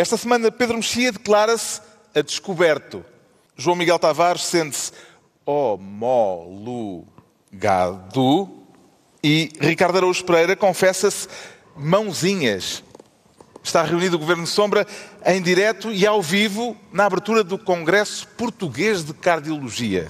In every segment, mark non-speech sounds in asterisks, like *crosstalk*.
Esta semana, Pedro Mexia declara-se a descoberto. João Miguel Tavares sente-se homologado. E Ricardo Araújo Pereira confessa-se mãozinhas. Está reunido o Governo Sombra em direto e ao vivo na abertura do Congresso Português de Cardiologia.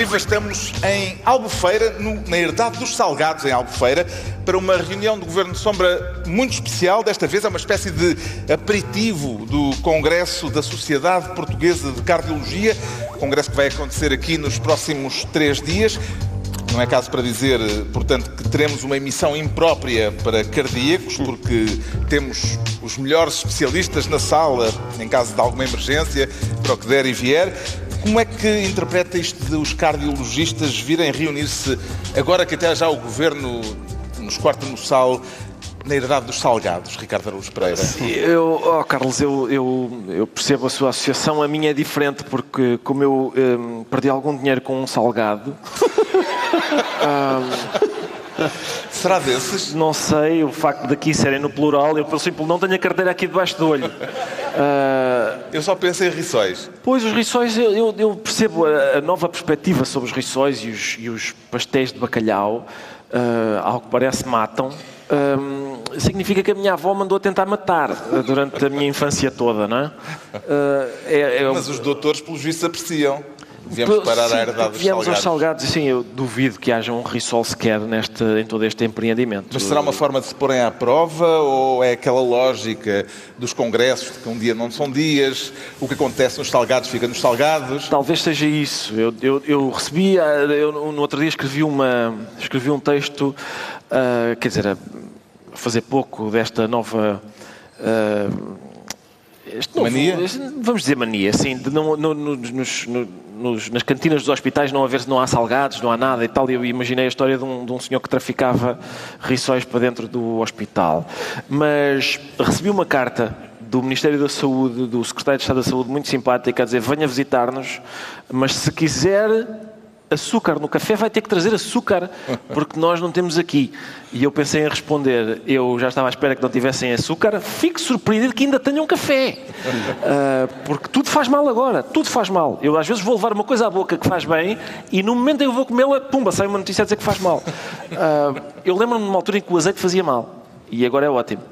Estamos em Albufeira, no- na Herdade dos Salgados, em Albufeira, para uma reunião do Governo de Sombra muito especial. Desta vez é uma espécie de aperitivo do Congresso da Sociedade Portuguesa de Cardiologia, congresso que vai acontecer aqui nos próximos três dias. Não é caso para dizer, portanto, que teremos uma emissão imprópria para cardíacos, porque temos os melhores especialistas na sala, em caso de alguma emergência, para o que der e vier. Como é que interpreta isto de os cardiologistas virem reunir-se, agora que até já o governo nos corta no sal, na herdade dos salgados, Ricardo Araújo Pereira? Eu, oh, Carlos, eu, eu, eu percebo a sua associação. A minha é diferente porque, como eu hum, perdi algum dinheiro com um salgado, Será *laughs* *laughs* desses? não sei, o facto daqui serem no plural, eu, pelo simples, não tenho a carteira aqui debaixo do olho. Ah, Eu só penso em rissóis. Pois, os rissóis, eu, eu- eu percebo a, a nova perspectiva sobre os rissóis e os, e os pastéis de bacalhau, ao que parece matam. Ahm, significa que a minha avó mandou tentar matar ah, durante a minha infância toda, não é? Ah, é, é Mas os doutores, pelos vistos, apreciam. Viemos parar à herdade dos viemos salgados. aos salgados sim, eu duvido que haja um rissol sequer neste, em todo este empreendimento. Mas será uma forma de se porem à prova ou é aquela lógica dos congressos de que um dia não são dias, o que acontece nos salgados fica nos salgados? Talvez seja isso. Eu, eu, eu recebi, ah, eu no outro dia escrevi, uma, escrevi um texto, ah, quer dizer, a fazer pouco desta nova. ah, este novo- Mania? vamos dizer mania, sim, de não, no- no- nos, no- nos- nas cantinas dos hospitais não haver, não há salgados, não há nada e tal. E eu imaginei a história de um, de um senhor que traficava rissóis para dentro do hospital. Mas recebi uma carta do Ministério da Saúde, do Secretário de Estado da Saúde, muito simpática, a dizer: venha visitar-nos, mas se quiser açúcar no café, vai ter que trazer açúcar, porque nós não temos aqui. E eu pensei em responder: eu já estava à espera que não tivessem açúcar, fico surpreendido que ainda tenham café. Ah, porque tudo faz mal agora, tudo faz mal. Eu às vezes vou levar uma coisa à boca que faz bem e no momento em que eu vou comê-la, pumba, sai uma notícia a dizer que faz mal. Ah, eu lembro-me de uma altura em que o azeite fazia mal e agora é ótimo.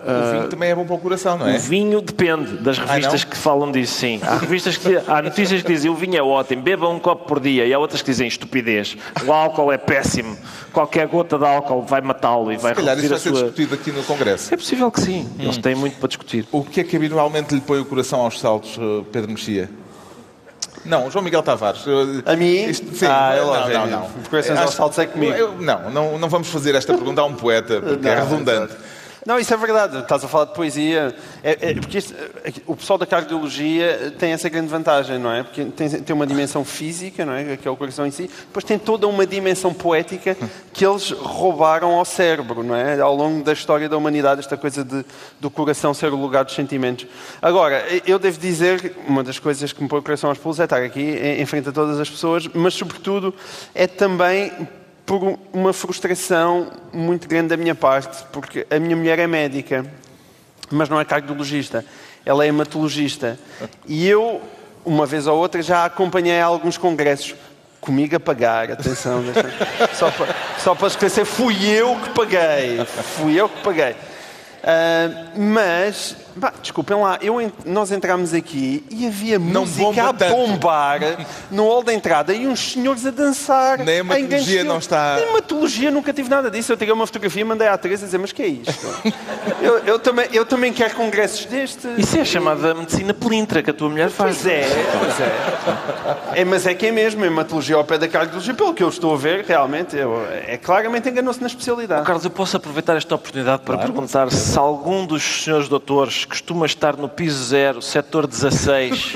O vinho também é bom para o coração, não é? O vinho depende das revistas não? que falam disso, sim. Há, revistas que, há notícias que dizem o vinho é ótimo, beba um copo por dia, e há outras que dizem estupidez. O álcool é péssimo, qualquer gota de álcool vai matá-lo e vai Se calhar isso vai ser sua. discutido aqui no Congresso. É possível que sim, eles têm muito para discutir. O que é que habitualmente lhe põe o coração aos saltos, eh, Pedro Mexia? Não, João Miguel Tavares. eh, A mim? isto- sim, Ah, é não, não, é não. Corações aos saltos é comigo. Eu- não, não, não vamos fazer esta pergunta a um poeta, porque é Não, redundante. Não, isso é verdade. Estás a falar de poesia. É, é- porque isto- é que o pessoal da cardiologia tem essa grande vantagem, não é? Porque tem, tem uma dimensão física, não é? Que é o coração em si. Depois tem toda uma dimensão poética que eles roubaram ao cérebro, não é? Ao longo da história da humanidade, esta coisa de, do coração ser o lugar dos sentimentos. Agora, eu devo dizer, uma das coisas que me põe o coração aos pulos é estar aqui em, em frente a todas as pessoas, mas sobretudo é também por uma frustração muito grande da minha parte, porque a minha mulher é médica, mas não é cardiologista, ela é hematologista. E eu, uma vez ou outra, já acompanhei alguns congressos. Comigo a pagar, atenção, só para, só para esclarecer, fui eu que paguei. Fui eu que paguei. Ah, mas Bah, desculpem lá, eu, nós entramos aqui e havia Não música a tanto. bombar *laughs* no hall da entrada e uns senhores a dançar. Nem a hematologia não está- Nem a hematologia nunca tive nada disso. Eu tirei uma fotografia e mandei à Teresa dizer, mas que é isto? *laughs* eu, eu também, eu também quero congressos destes. Isso é chamada medicina pelintra que a tua mulher faz. Pois é, pois é. é. Mas é que é mesmo, a hematologia ao pé da cardiologia, pelo que eu estou a ver, realmente, eu- é claramente enganou-se na especialidade. Carlos, eu posso aproveitar esta oportunidade para perguntar se algum dos senhores doutores costuma estar no piso zero, setor 16,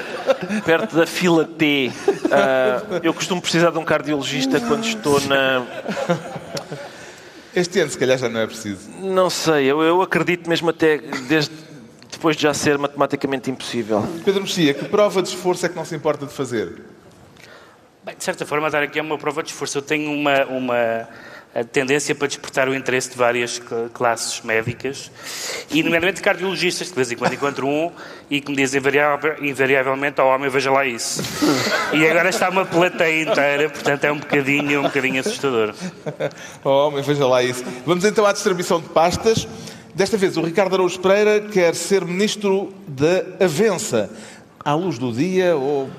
*laughs* perto da fila T. Ah, eu costumo precisar de um cardiologista quando estou na. Este ano, se calhar, já não é preciso. Não sei, eu, eu acredito mesmo até desde depois de já ser matematicamente impossível. Pedro Mexia, que prova de esforço é que não se importa de fazer? Bem, de certa forma, dar aqui é uma prova de esforço. Eu tenho uma, uma a tendência para despertar o interesse de várias cl- classes médicas, e nomeadamente cardiologistas, que de vez em quando encontro um e que me dizem invariavelmente ao homem, veja lá isso. E agora está uma plateia inteira, portanto é um bocadinho, um bocadinho assustador. *laughs* Oh, homem, veja lá isso. Vamos então à distribuição de pastas. Desta vez, o Ricardo Araújo Pereira quer ser ministro da Avença. À luz do dia ou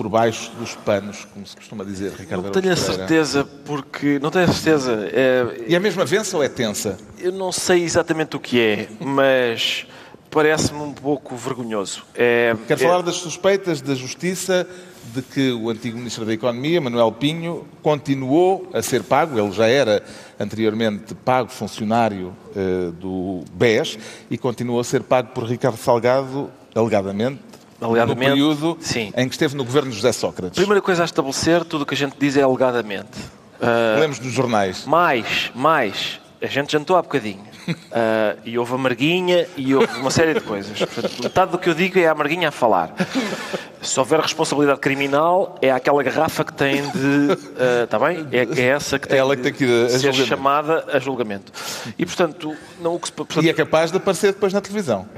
por baixo dos panos, como se costuma dizer, Ricardo Não tenho a certeza, porque. Não tenho a certeza. É, E é mesmo Avença ou é tensa? eu não sei exatamente o que é, mas parece-me um pouco vergonhoso. É, Quero é- falar das suspeitas da Justiça de que o antigo Ministro da Economia, Manuel Pinho, continuou a ser pago, ele já era anteriormente pago funcionário eh, do BES e continuou a ser pago por Ricardo Salgado, alegadamente, Alegadamente, no período sim. em que esteve no governo de José Sócrates. Primeira coisa a estabelecer, tudo o que a gente diz é alegadamente. Ah, Lemos nos jornais. mais, mais, a gente jantou há bocadinho. Ah, e houve a Marguinha e houve uma série de coisas. Portanto, metade do que eu digo é a Marguinha a falar. Se houver responsabilidade criminal, é aquela garrafa que tem de. Está bem? É, é essa que tem, É ela que tem que de ser julgamento. chamada a julgamento. E, portanto, não, o que se, portanto, E é capaz de aparecer depois na televisão.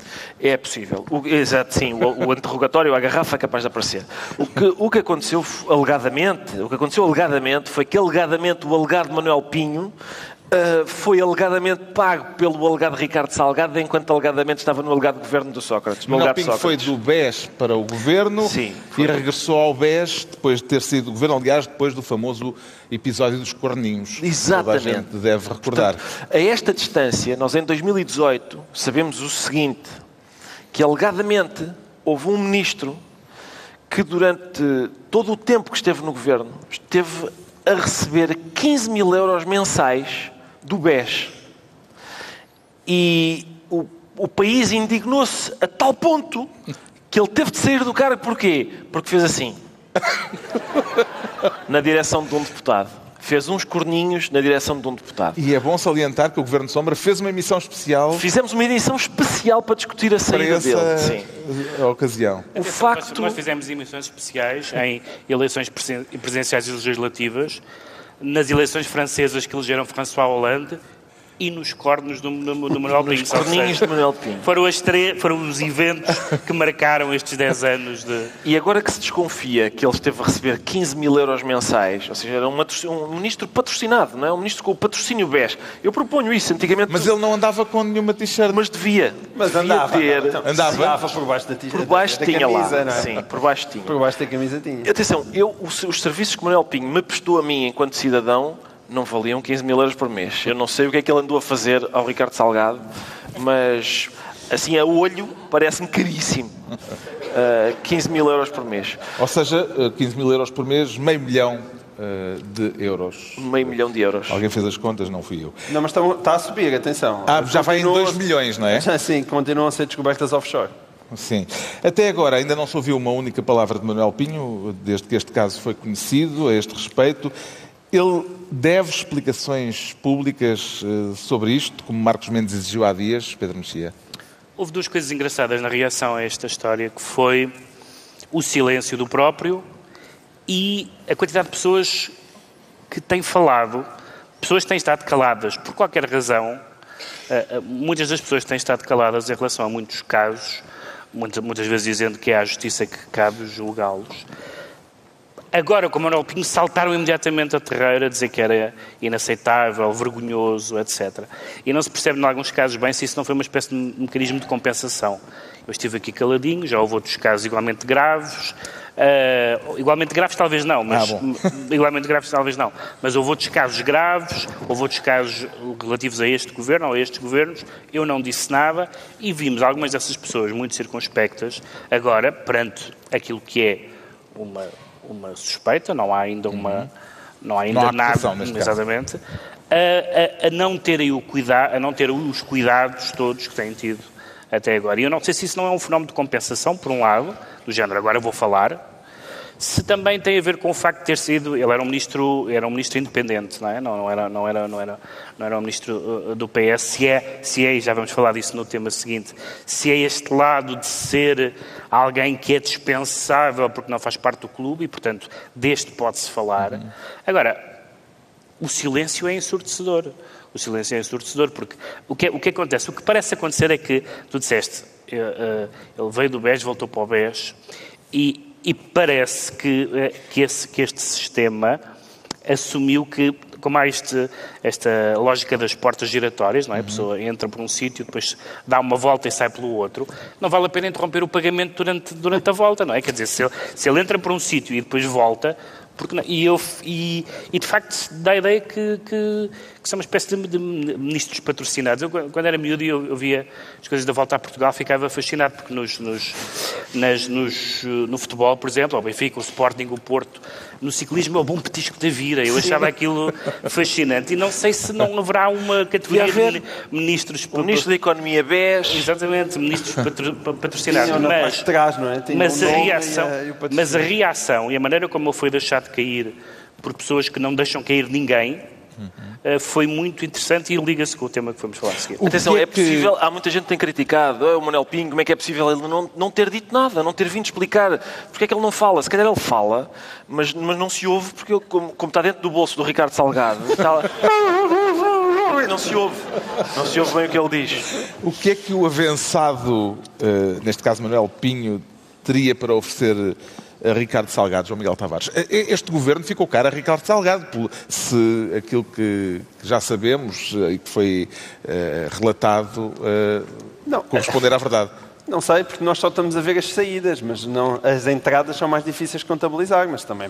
é possível. O, exato, sim. O, o interrogatório, a garrafa é capaz de aparecer. O que, o que aconteceu alegadamente, o que aconteceu alegadamente foi que alegadamente o alegado Manuel Pinho ah, foi alegadamente pago pelo alegado Ricardo Salgado, enquanto alegadamente estava no alegado governo do Sócrates. No Manuel Pinho foi Sócrates. do BES para o governo Sim, e regressou ao BES depois de ter sido do governo, aliás, depois do famoso episódio dos corninhos. Toda a Exatamente. gente deve recordar. Portanto, a esta distância, nós em 2018 sabemos o seguinte, que alegadamente houve um ministro que durante todo o tempo que esteve no governo esteve a receber 15 mil euros mensais do BES. E o, o país indignou-se a tal ponto que ele teve de sair do cargo. Porquê? Porque fez assim. na direção de um deputado. Fez uns corninhos na direção de um deputado. E é bom salientar que o Governo de Sombra fez uma emissão especial Fizemos uma edição especial para discutir a para saída essa dele. Sim. ocasião. O Nós- facto. Nós fizemos emissões especiais em eleições presidenciais e legislativas, nas eleições francesas que elegeram François Hollande e nos cornos do, do, do Manuel Pinho. Ou corninhos seja, de Manuel Pinho. Foram, as tre- foram os eventos que marcaram estes 10 anos de. E agora que se desconfia que ele esteve a receber 15 mil euros mensais, ou seja, era um, um ministro patrocinado, não é? Um ministro com o patrocínio BES. Eu proponho isso. Antigamente. Mas ele não andava com nenhuma t-shirt. Mas devia. Mas devia andava, ter. então, Andava? andava por baixo da t-shirt. Por baixo da tinha camisa, lá. não é? Sim, por baixo tinha. Por baixo da camisa tinha. Atenção, eu, os, os serviços que Manuel Pinho me prestou a mim enquanto cidadão não valiam 15 mil euros por mês. Eu não sei o que é que ele andou a fazer ao Ricardo Salgado, mas assim a olho parece-me caríssimo. Uh, 15 mil euros por mês. Ou seja, eh, 15 mil euros por mês, meio milhão eh, de euros. Meio milhão de euros. Alguém fez as contas, não fui eu. Não, mas está, a subir, atenção. Ah, já vai em Continuam 2 a- milhões, não é? *laughs* Sim, continuam a ser descobertas offshore. Sim. Até agora ainda não se ouviu uma única palavra de Manuel Pinho, desde que este caso foi conhecido a este respeito. Ele deve explicações públicas eh, sobre isto, como Marcos Mendes exigiu há dias, Pedro Mexia. Houve duas coisas engraçadas na reação a esta história, que foi o silêncio do próprio e a quantidade de pessoas que têm falado, pessoas que têm estado caladas por qualquer razão. eh, eh, Muitas das pessoas têm estado caladas em relação a muitos casos, muitas, vezes dizendo que é à justiça que cabe julgá-los. Agora, como Manuel Pinho, saltaram imediatamente a terreira a dizer que era inaceitável, vergonhoso, etc. E não se percebe, em alguns casos, bem se isso não foi uma espécie de mecanismo de compensação. Eu estive aqui caladinho, já houve outros casos igualmente graves, Uh, igualmente graves talvez não, mas ah, *laughs* igualmente graves talvez não. Mas houve outros casos graves, houve outros casos relativos a este governo ou a estes governos. Eu não disse nada e vimos algumas dessas pessoas muito circunspectas agora perante aquilo que é uma, uma suspeita, não há ainda uma. Uhum. Não há ainda não há nada, exatamente, a, a, a, não terem o cuidado, a não ter os cuidados todos que têm tido até agora. E eu não sei se isso não é um fenómeno de compensação, por um lado, do género, agora vou falar, se também tem a ver com o facto de ter sido, ele era um ministro, era um ministro independente, não é? Não, não era, não era, não era, não era um ministro uh, do PS. Se é, se é, e já vamos falar disso no tema seguinte, se é este lado de ser alguém que é dispensável porque não faz parte do clube e, portanto, deste pode-se falar. Uhum. Agora, o silêncio é ensurdecedor. O silêncio é ensurdecedor porque o que, o que acontece? O que parece acontecer é que tu disseste eh, eh, ele veio do BES, voltou para o BES, e, e parece que, eh, que, esse, que este sistema assumiu que, como há este, esta lógica das portas giratórias, não é? a pessoa entra por um sítio, depois dá uma volta e sai pelo outro, não vale a pena interromper o pagamento durante, durante a volta, não é? Quer dizer, se ele, se ele entra por um sítio e depois volta, porque não? E, eu, e, e, de facto dá a ideia que, que, que são uma espécie de, de, ministros patrocinados. Eu, quando era miúdo e eu, eu, via as coisas da volta a Portugal, ficava fascinado, porque nos, nos, nas, nos, no futebol, por exemplo, o Benfica, o Sporting, o Porto, no ciclismo é o bom petisco da vida. Eu achava aquilo *laughs* fascinante. E não sei se não haverá uma categoria de ministros... O ministro da Economia BES... Exatamente, ministros *laughs* patro, patrocinados. Tinha mas, trás, não é? mas, a reação, e a, e mas a reação e a maneira como ele foi deixado cair por pessoas que não deixam cair ninguém uhum. foi muito interessante e liga-se com o tema que vamos falar a seguir. Atenção, é, é possível, há muita gente que tem criticado oh, o Manuel Pinho, como é que é possível ele não, não ter dito nada, não ter vindo explicar porque é que ele não fala. Se calhar ele fala, mas, mas não se ouve porque ele, como, como está dentro do bolso do Ricardo Salgado, está *laughs* não se ouve. Não se ouve bem o que ele diz. O que é que o avançado, uh, neste caso Manuel Pinho, teria para oferecer Ricardo Salgado, João Miguel Tavares. Este governo ficou caro a Ricardo Salgado, se aquilo que já sabemos eh, e que foi uh, relatado uh, não. corresponder à verdade. Não sei, porque nós só estamos a ver as saídas, mas não, as entradas são mais difíceis de contabilizar, mas também,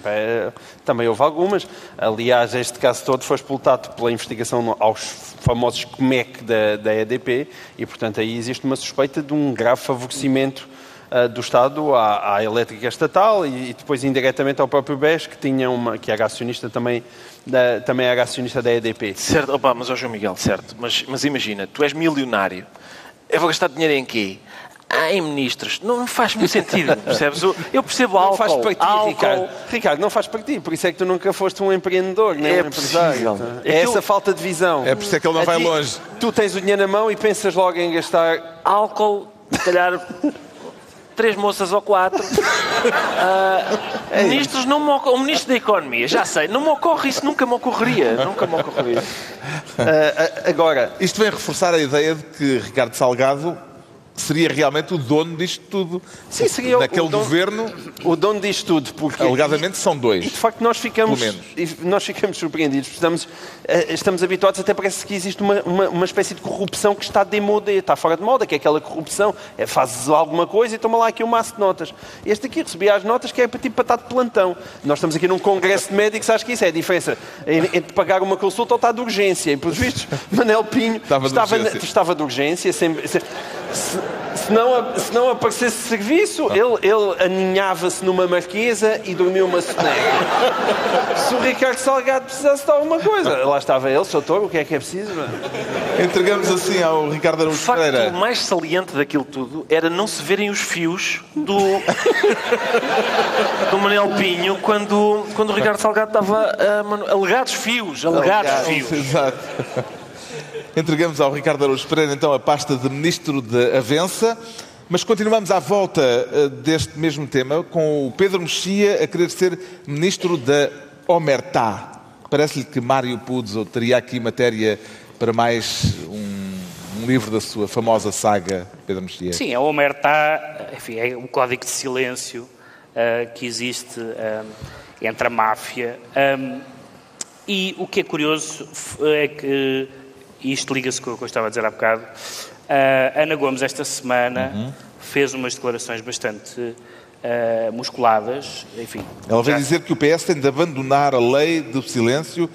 também houve algumas. Aliás, este caso todo foi expultado pela investigação aos famosos COMEC da, da EDP e, portanto, aí existe uma suspeita de um grave favorecimento uh, do Estado à, à, elétrica estatal e, e, depois indiretamente ao próprio BES, que, tinha uma, que era acionista também, da, também era acionista da EDP. Certo, opa, mas ó João Miguel, certo, mas, mas imagina, tu és milionário, eu vou gastar dinheiro em quê? Ah, em ministros. Não faz muito sentido, *laughs* percebes? Eu percebo álcool. Não faz para ti, álcool. Ricardo. Ricardo, não faz para ti. Por isso é que tu nunca foste um empreendedor, nem é um empresário. É, é essa falta de visão. É por isso é que ele não vai longe. Tu tens o dinheiro na mão e pensas logo em gastar... Álcool, se calhar *laughs* três moças ou quatro. Uh, *laughs* é ministros não o ministro da Economia, já sei, não me ocorre isso, nunca me ocorreria. Nunca me ocorreria. Uh, agora, isto vem reforçar a ideia de que Ricardo Salgado seria realmente o dono disto tudo. Sim, seria Naquele o dono, governo. O dono disto tudo. Porque, alegadamente são dois. E de facto nós ficamos, nós ficamos surpreendidos. Estamos, eh, estamos habituados, até parece que existe uma, uma, uma espécie de corrupção que está de moda, está fora de moda, que é aquela corrupção. É, fazes alguma coisa e toma lá aqui um maço de notas. Este aqui recebia as notas que é para tipo para estar de plantão. Nós estamos aqui num congresso de médicos, acho que isso é a diferença entre pagar uma consulta ou estar de urgência. E, pelos vistos, *laughs* Manel Pinho estava, estava, de, urgência. estava de urgência. Sempre, sempre, se, não, se não aparecesse serviço, ele, ele aninhava-se numa marquesa e dormia uma soneca. *laughs* se o Ricardo Salgado precisasse de alguma coisa, lá estava ele, doutor, o que é que é preciso? Entregamos assim ao Ricardo Araújo Pereira. O facto mais saliente daquilo tudo era não se verem os fios do, *laughs* do Manuel Pinho quando, quando o Ricardo Salgado estava a, alegados fios, alegados, alegados fios. Exato. Entregamos ao Ricardo Araújo Pereira, então, a pasta de Ministro de Avença. Mas continuamos à volta eh, deste mesmo tema, com o Pedro Mexia a querer ser Ministro da Omertá. Parece-lhe que Mário Puzo teria aqui matéria para mais um, um, livro da sua famosa saga, Pedro Mexia? Sim, a Omertá enfim, é um código de silêncio uh, que existe uh, entre a máfia. Um, e o que é curioso é que, e isto liga-se com o que eu estava a dizer há bocado, a Ana Gomes esta semana uhum. fez umas declarações bastante uh, musculadas, enfim. Ela veio já... dizer que o PS tem de abandonar a lei do silêncio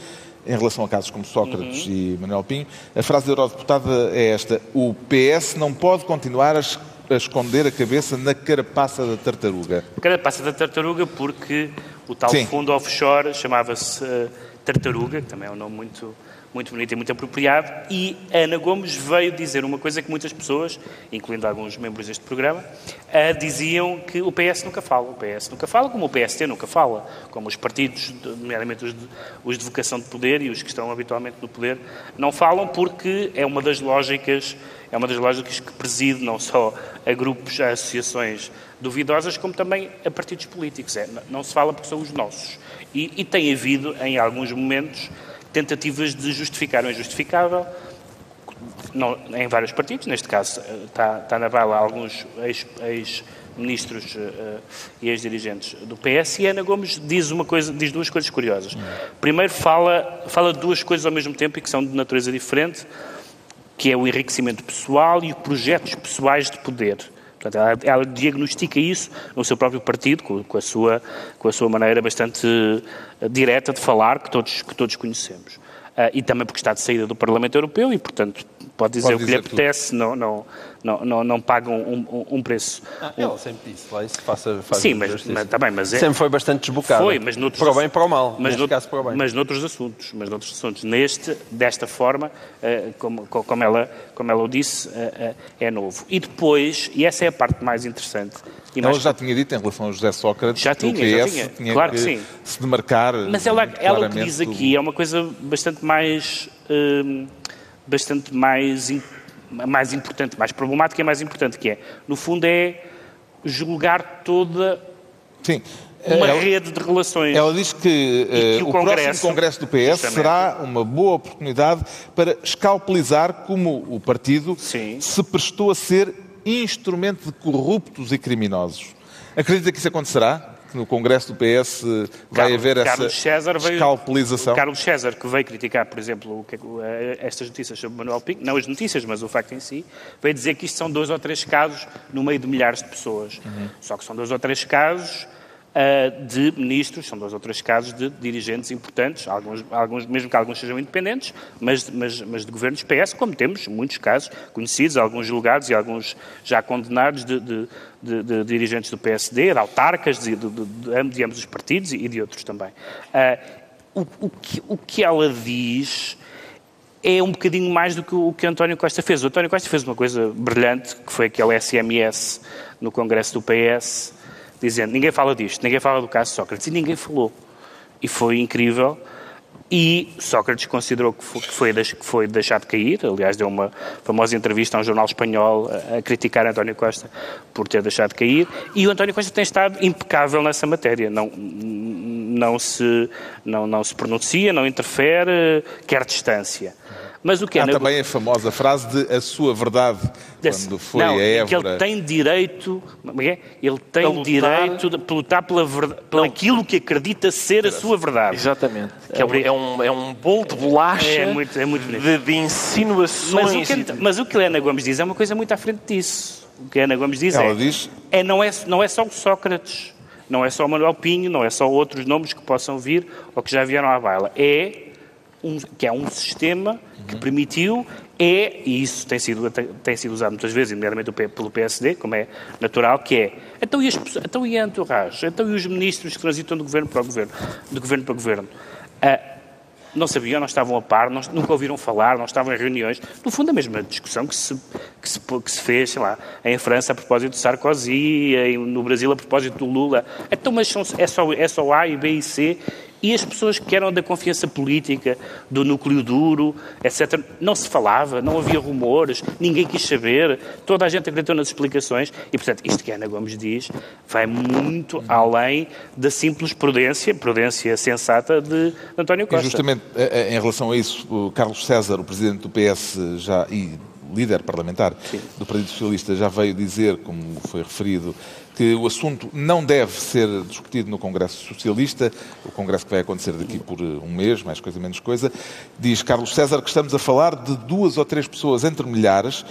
em relação a casos como Sócrates uhum. e Manuel Pinho. A frase da eurodeputada é esta: o PS não pode continuar a a esconder a cabeça na carapaça da tartaruga. Carapaça da tartaruga porque o tal Sim. fundo offshore chamava-se uh, Tartaruga, que também é um nome muito, muito bonito e muito apropriado, e Ana Gomes veio dizer uma coisa que muitas pessoas, incluindo alguns membros deste programa, uh, diziam que o PS nunca fala. O PS nunca fala, como o PST nunca fala, como os partidos, nomeadamente os de, os de vocação de poder e os que estão habitualmente no poder, não falam porque é uma das lógicas é uma das lógicas que preside não só a grupos, a associações duvidosas, como também a partidos políticos. É, não se fala porque são os nossos. E, e tem havido, em alguns momentos, tentativas de justificar o injustificável, não, em vários partidos, neste caso está, está na bala alguns ex-ministros ex uh, e ex-dirigentes do PS, e Ana Gomes diz, uma coisa, diz duas coisas curiosas. Primeiro, fala, fala duas coisas ao mesmo tempo e que são de natureza diferente, que é o enriquecimento pessoal e os projetos pessoais de poder. Portanto, ela, ela, diagnostica isso no seu próprio partido, com, com, a, sua, com a sua maneira bastante uh, direta de falar, que todos, que todos conhecemos. Uh, e também porque está de saída do Parlamento Europeu e, portanto, pode dizer pode o que lhe apetece, não, não, não, não, não pagam um, um, preço. Ah, ela sempre disse lá isso, faça, faça Sim, mas, mas, tá bem, mas é, sempre foi bastante desbocada. Foi, mas noutros, para o bem e para o mal, mas neste caso para o bem. Mas noutros assuntos, mas noutros assuntos. Neste, desta forma, uh, como, como, ela, como ela o disse, uh, uh, é novo. E depois, e essa é a parte mais interessante... ela já tinha dito em relação a José Sócrates já tinha, que o PS já tinha. tinha claro que, que sim. se demarcar Mas ela, ela o que diz aqui é uma coisa bastante mais... bastante mais mais importante, mais problemática e mais importante, que é, no fundo, é julgar toda Sim. uma ela, rede de relações. Ela diz que, que uh, o, Congresso, próximo Congresso do PS justamente. será uma boa oportunidade para escalpelizar como o partido Sim. se prestou a ser instrumento de corruptos e criminosos. Acredita que isso acontecerá? Que no Congresso do PS vai Carlos, haver essa César veio, escalpelização? Carlos César, que veio criticar, por exemplo, é estas notícias sobre Manuel Pinto, não as notícias, mas o facto em si, veio dizer que isto são dois ou três casos no meio de milhares de pessoas. Uhum. Só que são dois ou três casos uh, de ministros, são dois ou três casos de dirigentes importantes, alguns, alguns, mesmo que alguns sejam independentes, mas, mas, mas de governos PS, como temos muitos casos conhecidos, alguns julgados e alguns já condenados de, de, de, de dirigentes do PSD, de autarcas, de, de, ambos os partidos e de outros também. Uh, o, o, que, o que ela diz é um bocadinho mais do que o que António Costa fez. O António Costa fez uma coisa brilhante, que foi aquele SMS no Congresso do PS, dizendo ninguém fala disto, ninguém fala do caso Sócrates, e ninguém falou. E foi incrível. E Sócrates considerou que foi, que foi, deixado cair, aliás, deu uma famosa entrevista a um jornal espanhol a, a, criticar António Costa por ter deixado cair, e o António Costa tem estado impecável nessa matéria, não, não, se, não, não se pronuncia, não interfere, quer distância. Mas o que é Há também a famosa frase de a sua verdade, Desse... quando foi não, a Évora... que ele tem direito, é? ele tem lutar... direito de lutar pela verdade, pelo aquilo que acredita ser a sua verdade. Exatamente. É, um, é, um, é um bolo de bolacha é muito, é muito de, de, insinuações. Mas o, que, mas o que Ana Gomes diz é uma coisa muito à frente disso. O que Ana Gomes diz Ela é, diz... é, não é não é só o Sócrates, não é só o Manuel Pinho, não é só outros nomes que possam vir ou que já vieram à baila. É um, que é um sistema que permitiu, é, e isso tem sido, tem sido usado muitas vezes, nomeadamente pelo PSD, como é natural, que é, então e, as, então e a entourage? Então e os ministros que transitam do governo para o governo? Do governo para o governo? Uh, não sabiam, não estavam a par, não, nunca ouviram falar, não estavam em reuniões. No fundo, a mesma discussão que se, que se, que se fez, sei lá, em França a propósito de Sarkozy, em, no Brasil a propósito do Lula. Então, mas são, é, só, é só A e B e C e as pessoas que eram da confiança política, do núcleo duro, etc., não se falava, não havia rumores, ninguém quis saber, toda a gente acreditou nas explicações. E, portanto, isto que a Ana Gomes diz vai muito além da simples prudência, prudência sensata de António Costa. E justamente eh, eh, em relação a isso, o Carlos César, o presidente do PS, já, e líder parlamentar do Partido Socialista, já veio dizer, como foi referido, que o assunto não deve ser discutido no Congresso Socialista, o Congresso que vai acontecer daqui por um mês, mais coisa menos coisa. Diz Carlos César que estamos a falar de duas ou três pessoas entre milhares,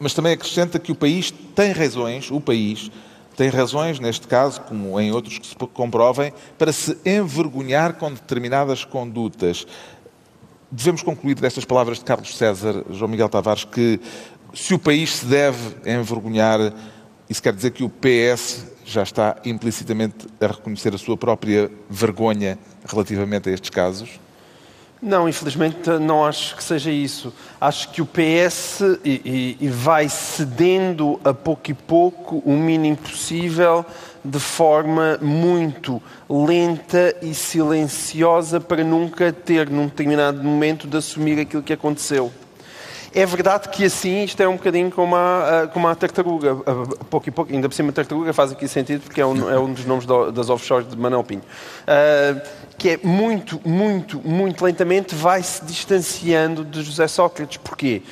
mas também acrescenta que o país tem razões, o país tem razões, neste caso, como em outros que se comprovem, para se envergonhar com determinadas condutas. Devemos concluir destas palavras de Carlos César, João Miguel Tavares, que se o país se deve envergonhar, isso quer dizer que o PS já está implicitamente a reconhecer a sua própria vergonha relativamente a estes casos? Não, infelizmente não acho que seja isso. Acho que o PS e, e, e vai cedendo a pouco e pouco o mínimo possível de forma muito lenta e silenciosa para nunca ter, num determinado momento, de assumir aquilo que aconteceu. É verdade que assim isto é um bocadinho como a, como a tartaruga. Pouco e pouco, ainda por cima a tartaruga faz aqui sentido porque é um, é um dos nomes do, das offshores de Manuel Pinho. Uh, que é muito, muito, muito lentamente vai se distanciando de José Sócrates. Porquê?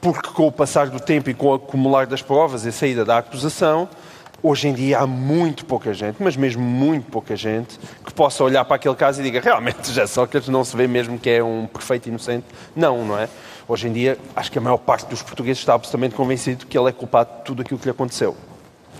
Porque com o passar do tempo e com o acumular das provas e a saída da acusação, hoje em dia há muito pouca gente, mas mesmo muito pouca gente, que possa olhar para aquele caso e diga realmente José Sócrates não se vê mesmo que é um perfeito inocente. Não, não é? Hoje em dia, acho que a maior parte dos portugueses está absolutamente convencido que ele é culpado de tudo aquilo que lhe aconteceu.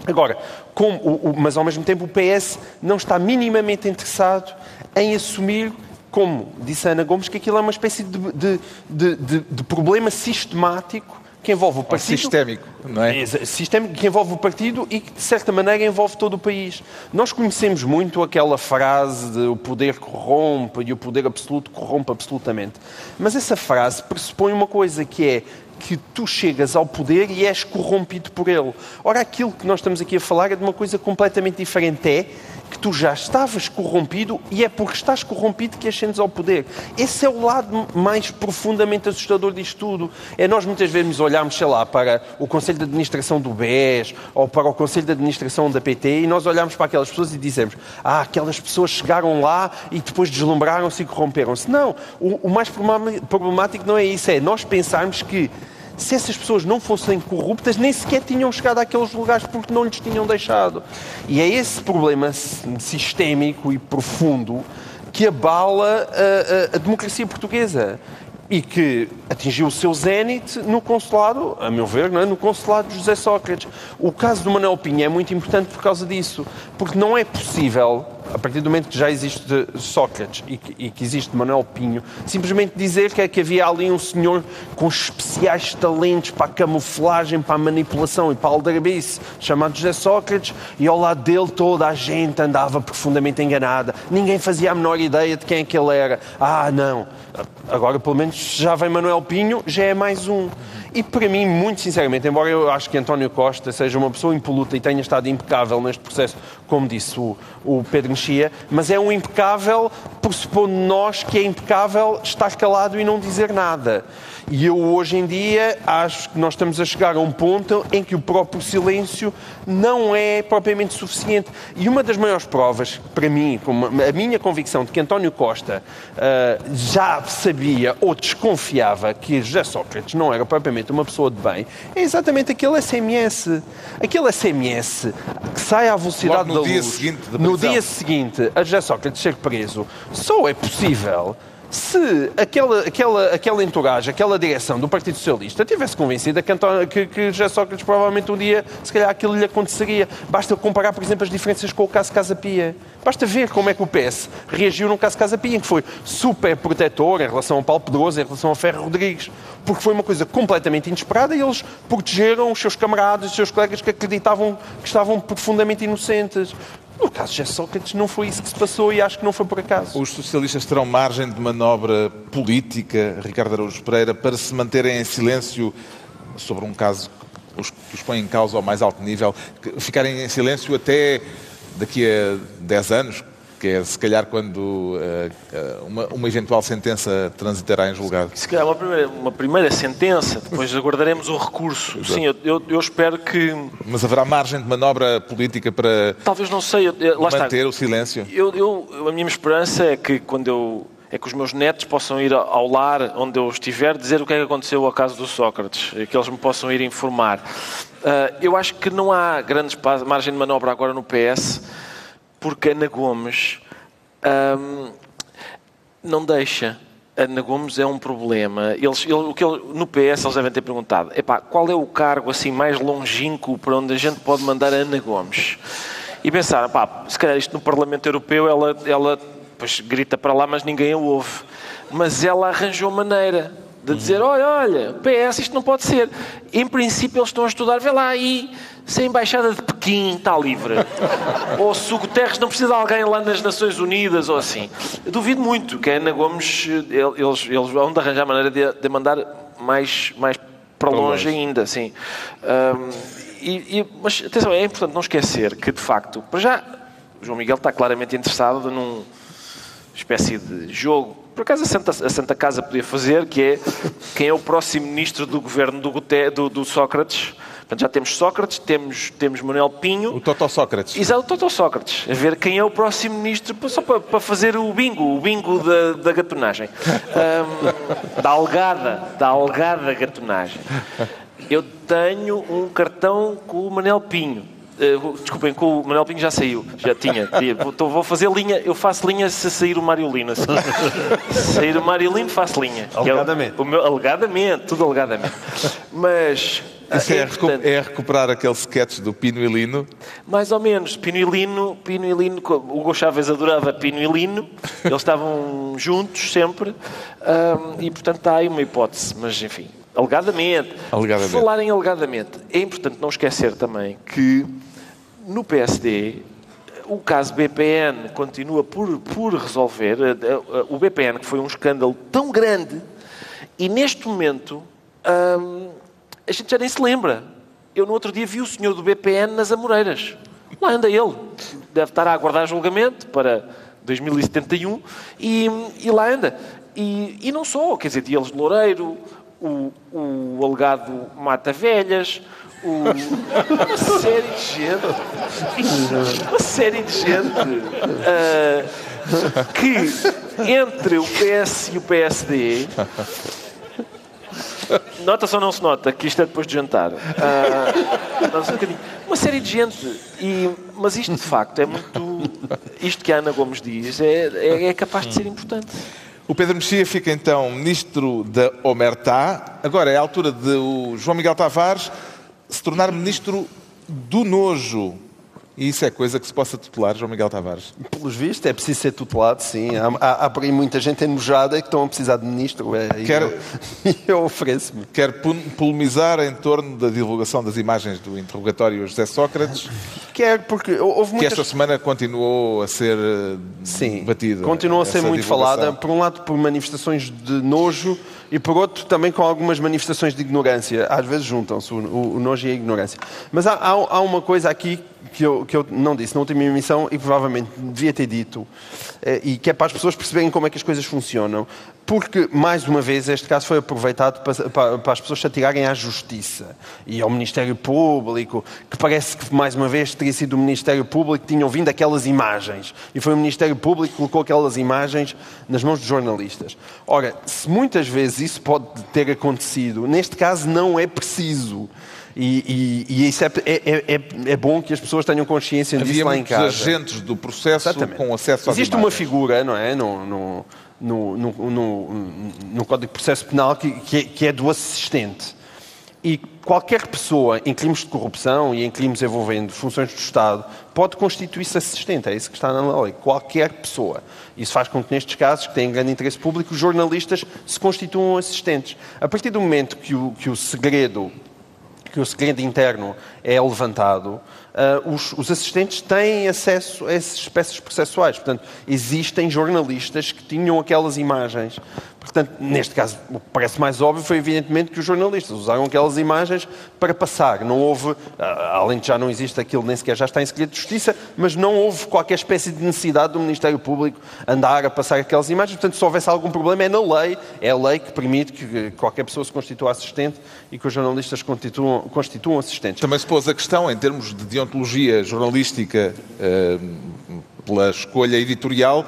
Agora, como, o, o, mas ao mesmo tempo o PS não está minimamente interessado em assumir, como disse Ana Gomes, que aquilo é uma espécie de, de, de, de problema sistemático que envolve o partido. Sistémico, não é? Sistémico que envolve o partido e que, de certa maneira, envolve todo o país. Nós conhecemos muito aquela frase de o poder corrompe e o poder absoluto corrompe absolutamente. Mas essa frase pressupõe uma coisa que é que tu chegas ao poder e és corrompido por ele. Ora, aquilo que nós estamos aqui a falar é de uma coisa completamente diferente. É que tu já estavas corrompido e é porque estás corrompido que ascendes ao poder. Esse é o lado mais profundamente assustador disto tudo. É nós muitas vezes olharmos, sei lá, para o Conselho de Administração do BES ou para o Conselho de Administração da PT e nós olhamos para aquelas pessoas e dizemos ah, aquelas pessoas chegaram lá e depois deslumbraram-se e corromperam-se. Não, o, o mais problemático não é isso, é nós pensarmos que se essas pessoas não fossem corruptas, nem sequer tinham chegado àqueles lugares porque não lhes tinham deixado. E é esse problema sistémico e profundo que abala a, a, a democracia portuguesa e que atingiu o seu zénite no consulado, a meu ver, é? no consulado de José Sócrates. O caso do Manuel Pinho é muito importante por causa disso, porque não é possível a partir do momento que já existe Sócrates e que, e que existe Manuel Pinho, simplesmente dizer que, é que havia ali um senhor com especiais talentos para a camuflagem, para a manipulação e para a aldrabice, chamado José Sócrates, e ao lado dele toda a gente andava profundamente enganada. Ninguém fazia a menor ideia de quem é que ele era. Ah, não. Agora, pelo menos, já vem Manuel Pinho, já é mais um. E para mim, muito sinceramente, embora eu acho que António Costa seja uma pessoa impoluta e tenha estado impecável neste processo, como disse o, o Pedro Mexia, mas é um impecável, pressupondo nós que é impecável estar calado e não dizer nada. E eu hoje em dia acho que nós estamos a chegar a um ponto em que o próprio silêncio não é propriamente suficiente. E uma das maiores provas, para mim, a minha convicção de que António Costa uh, já sabia ou desconfiava que José Sócrates não era propriamente uma pessoa de bem, é exatamente aquele SMS. Aquele SMS que sai à velocidade da dia luz. no dia seguinte a José Sócrates ser preso, só é possível se aquela, aquela, aquela entourage, aquela direção do Partido Socialista tivesse convencida que, António, que, que Sócrates provavelmente um dia, se calhar aquilo lhe aconteceria. Basta comparar, por exemplo, as diferenças com o caso Casa Pia. Basta ver como é que o PS reagiu no caso Casa Pia, em que foi super protetor em relação ao Paulo Pedroso, em relação ao Ferro Rodrigues, porque foi uma coisa completamente inesperada e eles protegeram os seus camaradas, os seus colegas que acreditavam que estavam profundamente inocentes. No caso de Sócrates não foi isso que se passou e acho que não foi por acaso. Os socialistas terão margem de manobra política, Ricardo Araújo Pereira, para se manterem em silêncio sobre um caso que os, que os põe em causa ao mais alto nível, ficarem em silêncio até daqui a 10 anos, que é se calhar quando uh, uma, uma, eventual sentença transitará em julgado. Se calhar uma primeira, uma primeira sentença, depois *laughs* aguardaremos o recurso. Exato. Sim, eu, eu, espero que. Mas haverá margem de manobra política para. Talvez não sei. Eu, manter está. o silêncio? Eu, a minha esperança é que quando eu é que os meus netos possam ir ao lar onde eu estiver dizer o que é que aconteceu ao caso do Sócrates, que eles me possam ir informar. Uh, eu acho que não há grande margem de manobra agora no PS, porque Ana Gomes um, não deixa. Ana Gomes é um problema. Eles, ele, o que ele, no PS eles devem ter perguntado: epá, qual é o cargo assim mais longínquo para onde a gente pode mandar a Ana Gomes? E pensaram, pá, se calhar isto no Parlamento Europeu ela, ela pois, grita para lá, mas ninguém a ouve. Mas ela arranjou maneira de dizer: olha, olha, PS, isto não pode ser. Em princípio, eles estão a estudar, vê lá aí, se a Embaixada de Pequim está livre, *laughs* ou se o Guterres não precisa de alguém lá nas Nações Unidas, ou assim. Eu duvido muito que a Ana Gomes, eles, eles vão de arranjar maneira de, de mandar mais, mais para longe, ainda, sim. Um, e, e, mas atenção, é importante não esquecer que, de facto, para já, o João Miguel está claramente interessado num espécie de jogo por acaso a Santa, a Santa Casa podia fazer, que é quem é o próximo ministro do governo do, do, do Sócrates. Portanto, já temos Sócrates, temos, temos Manuel Pinho. O Totó Sócrates. Exato, o Totó Sócrates. A ver quem é o próximo ministro, só para, para fazer o bingo, o bingo da, da gatonagem. Um, da algada, da algada gatonagem. Eu tenho um cartão com o Manuel Pinho. Uh, desculpem, com o Manuel Pinho já saiu. Já tinha. Então, vou fazer linha. Eu faço linha se sair o Mariolino. Assim. se sair o Mariolino, faço linha. É alegadamente. É o, meu, alegadamente, tudo alegadamente. Mas. Isso é, é, é, recuperar aquele sketch do Pino e Lino? Mais ou menos. Pino e Lino, Pino e Lino, o Hugo Chávez adorava Pino e Lino, eles estavam juntos sempre, um, e portanto está aí uma hipótese, mas enfim, alegadamente. alegadamente. Falar em alegadamente, é importante não esquecer também que no PSD, o caso BPN continua por, por resolver. Eh, eh, o BPN, que foi um escândalo tão grande, e neste momento hum, a gente já nem se lembra. Eu no outro dia vi o senhor do BPN nas Amoreiras. Lá anda ele. Deve estar a aguardar julgamento para 2071 e, e lá anda. E, e não só, quer dizer, Dias de Loureiro, o, o alegado Mata Velhas, uma série de gente, uma série de gente uh, que entre o PS e o PSD Nota-se ou não se nota que isto é depois de jantar? Uh, um uma série de gente. E, mas isto, de facto, é muito. Isto que a Ana Gomes diz é, é, é capaz de ser importante. O Pedro Mexia fica então ministro da Omertá. Agora é a altura de o João Miguel Tavares se tornar ministro do nojo. E isso é coisa que se possa tutelar, João Miguel Tavares? Pelos vistos, é preciso ser tutelado, sim. Há, há, há por aí muita gente enojada que estão a precisar de ministro. É, Quer, *laughs* eu, eu ofereço-me. Quer polemizar em torno da divulgação das imagens do interrogatório José Sócrates? *laughs* Quer, porque houve muitas... Que esta semana continuou a ser eh, sim, batida. Continua a ser muito divulgação. falada, por um lado por manifestações de nojo e por outro também com algumas manifestações de ignorância. Às vezes juntam-se o, o, o, nojo e a ignorância. Mas há, há, há uma coisa aqui que eu, que eu não disse na última emissão e provavelmente devia ter dito, eh, e que é para as pessoas perceberem como é que as coisas funcionam. Porque, mais uma vez, este caso foi aproveitado para, para, para, as pessoas se atirarem à Justiça e ao Ministério Público, que parece que, mais uma vez, teria sido o Ministério Público que tinham vindo aquelas imagens. E foi o Ministério Público que colocou aquelas imagens nas mãos dos jornalistas. Ora, se muitas vezes isso pode ter acontecido, neste caso não é preciso. E, e, e isso é, é, é, é, bom que as pessoas tenham consciência Havia disso lá em casa. agentes do processo Exatamente. com acesso às Existe imagens. uma figura, não é? No, no, no, no, no Código de Processo Penal que, que, é, que é do assistente. E qualquer pessoa em crimes de corrupção e em crimes envolvendo funções do Estado pode constituir-se assistente. É isso que está na lei. Qualquer pessoa. Isso faz com que, nestes casos, que têm grande interesse público, os jornalistas se constituam assistentes. A partir do momento que o, que o segredo que o segredo interno é levantado, uh, os, os, assistentes têm acesso a essas espécies processuais. Portanto, existem jornalistas que tinham aquelas imagens Portanto, neste caso, o que parece mais óbvio foi, evidentemente, que os jornalistas usaram aquelas imagens para passar. Não houve, ah, além de já não existe aquilo, nem sequer já está em segredo de justiça, mas não houve qualquer espécie de necessidade do Ministério Público andar a passar aquelas imagens. Portanto, se houvesse algum problema, é na lei. É a lei que permite que qualquer pessoa se constitua assistente e que os jornalistas constituam, constituam assistentes. Também se pôs a questão, em termos de deontologia jornalística, eh, pela escolha editorial,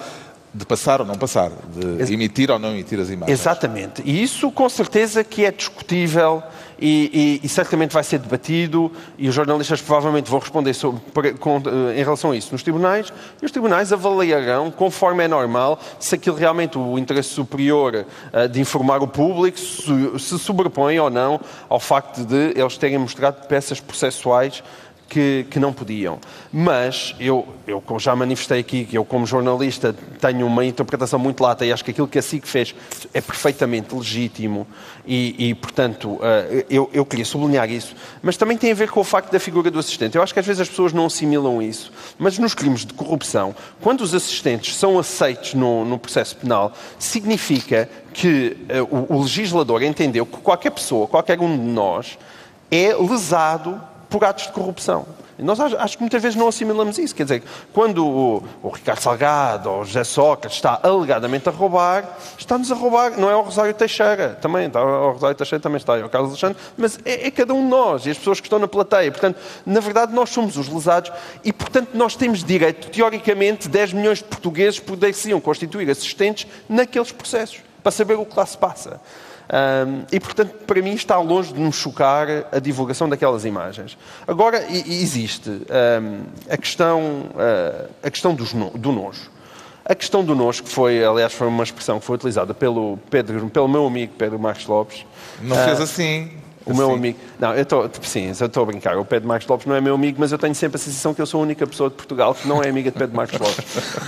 de passar ou não passar, de emitir ou não emitir as imagens. Exatamente. E isso com certeza que é discutível e, e, e certamente vai ser debatido e os jornalistas provavelmente vão responder sobre, com, eh, em relação a isso nos tribunais e os tribunais avaliarão, conforme é normal, se aquilo realmente o interesse superior uh, de informar o público se, se sobrepõe ou não ao facto de eles terem mostrado peças processuais que, que não podiam. Mas eu, eu já manifestei aqui que eu, como jornalista, tenho uma interpretação muito lata e acho que aquilo que a SIC fez é perfeitamente legítimo e, e portanto, eh, eu, eu queria sublinhar isso. Mas também tem a ver com o facto da figura do assistente. Eu acho que às vezes as pessoas não assimilam isso. Mas nos crimes de corrupção, quando os assistentes são aceitos no, no processo penal, significa que uh, o, o legislador entendeu que qualquer pessoa, qualquer um de nós, é lesado por atos de corrupção. E nós acho que muitas vezes não assimilamos isso. Quer dizer, quando o, o Ricardo Salgado ou o José Sócrates está alegadamente a roubar, está-nos a roubar, não é o Rosário Teixeira, também está, o Rosário Teixeira também está, é o Carlos Alexandre, mas é, é, cada um de nós e as pessoas que estão na plateia. Portanto, na verdade, nós somos os lesados e, portanto, nós temos direito, teoricamente, 10 milhões de portugueses poderiam constituir assistentes naqueles processos, para saber o que lá se passa. Um, e, portanto, para mim está longe de me chocar a divulgação daquelas imagens. Agora, existe um, a questão, uh, a questão dos no, do nojo. A questão do nojo, que foi, aliás, foi uma expressão que foi utilizada pelo, Pedro, pelo meu amigo Pedro Marcos Lopes. Não uh, fez assim. O assim. meu amigo. Não, eu estou. Sim, eu estou a brincar. O Pedro Marcos Lopes não é meu amigo, mas eu tenho sempre a sensação que eu sou a única pessoa de Portugal que não é amiga de Pedro Marcos Lopes.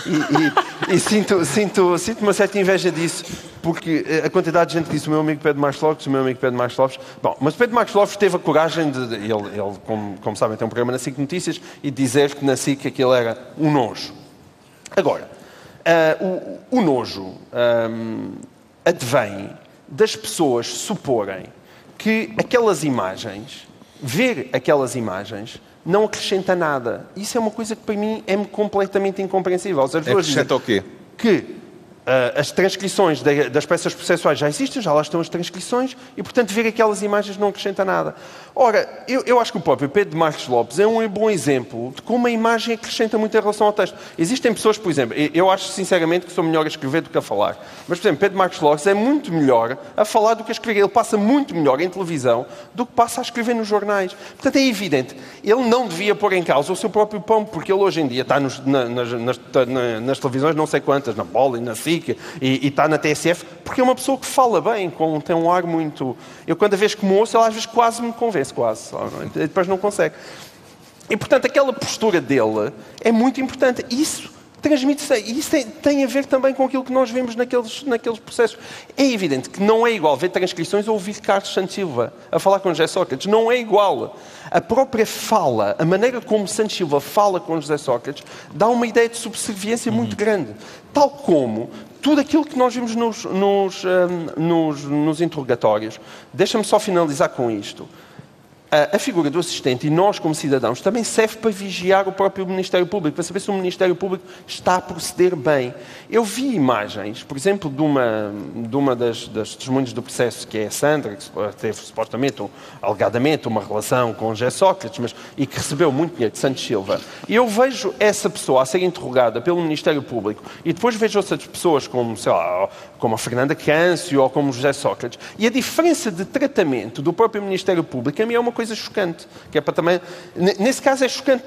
E, e, e sinto, sinto, sinto uma certa inveja disso, porque eh, a quantidade de gente que disse o meu amigo Pedro Marcos Lopes, o meu amigo Pedro Marcos Lopes. Bom, mas Pedro Marcos Lopes teve a coragem de. Ele, ele como, como sabem, tem um programa na SIC Notícias e dizer que na SIC aquilo era um nojo. Agora, uh, o, o, nojo um, ehm, advém das pessoas suporem que aquelas imagens, ver aquelas imagens, não acrescenta nada. Isso é uma coisa que para mim é completamente incompreensível. Acrescenta o quê? Que Uh, as transcrições das peças processuais já existem, já lá estão as transcrições, e, portanto, ver aquelas imagens não acrescenta nada. Ora, eu, eu, acho que o próprio Pedro Marcos Lopes é um bom exemplo de como a imagem acrescenta muito em relação ao texto. Existem pessoas, por exemplo, eu acho sinceramente que sou melhor a escrever do que a falar, mas, por exemplo, Pedro Marcos Lopes é muito melhor a falar do que a escrever. Ele passa muito melhor em televisão do que passa a escrever nos jornais. Portanto, é evidente, ele não devia pôr em causa o seu próprio pão, porque ele hoje em dia está nos, na, nas, nas, nas, televisões, não sei quantas, na Bola e na SIC, e, e, está na TSF, porque é uma pessoa que fala bem, com, tem um ar muito. Eu, quando a vez que me ouço, ela às vezes quase me convence, quase. Depois não consegue. E, portanto, aquela postura dele é muito importante. Isso transmite-se. E isso tem, tem, a ver também com aquilo que nós vemos naqueles, naqueles processos. É evidente que não é igual ver transcrições ou ouvir Carlos Santos Silva a falar com José Sócrates. Não é igual. A própria fala, a maneira como Santos Silva fala com José Sócrates, dá uma ideia de subserviência muito uhum. grande. Tal como tudo aquilo que nós vimos nos, nos, um, nos, nos interrogatórios. Deixa-me só finalizar com isto a, figura do assistente e nós, como cidadãos, também serve para vigiar o próprio Ministério Público, para saber se o Ministério Público está a proceder bem. Eu vi imagens, por exemplo, de uma, de uma das, das testemunhas do processo, que é a Sandra, que teve supostamente, um, alegadamente, uma relação com José Sócrates, mas, e que recebeu muito dinheiro de Santos Silva. E eu vejo essa pessoa a ser interrogada pelo Ministério Público e depois vejo outras pessoas, como, sei lá, como a Fernanda Câncio ou como José Sócrates, e a diferença de tratamento do próprio Ministério Público a mim é uma coisa chocante. Que é para também... Nesse caso é chocante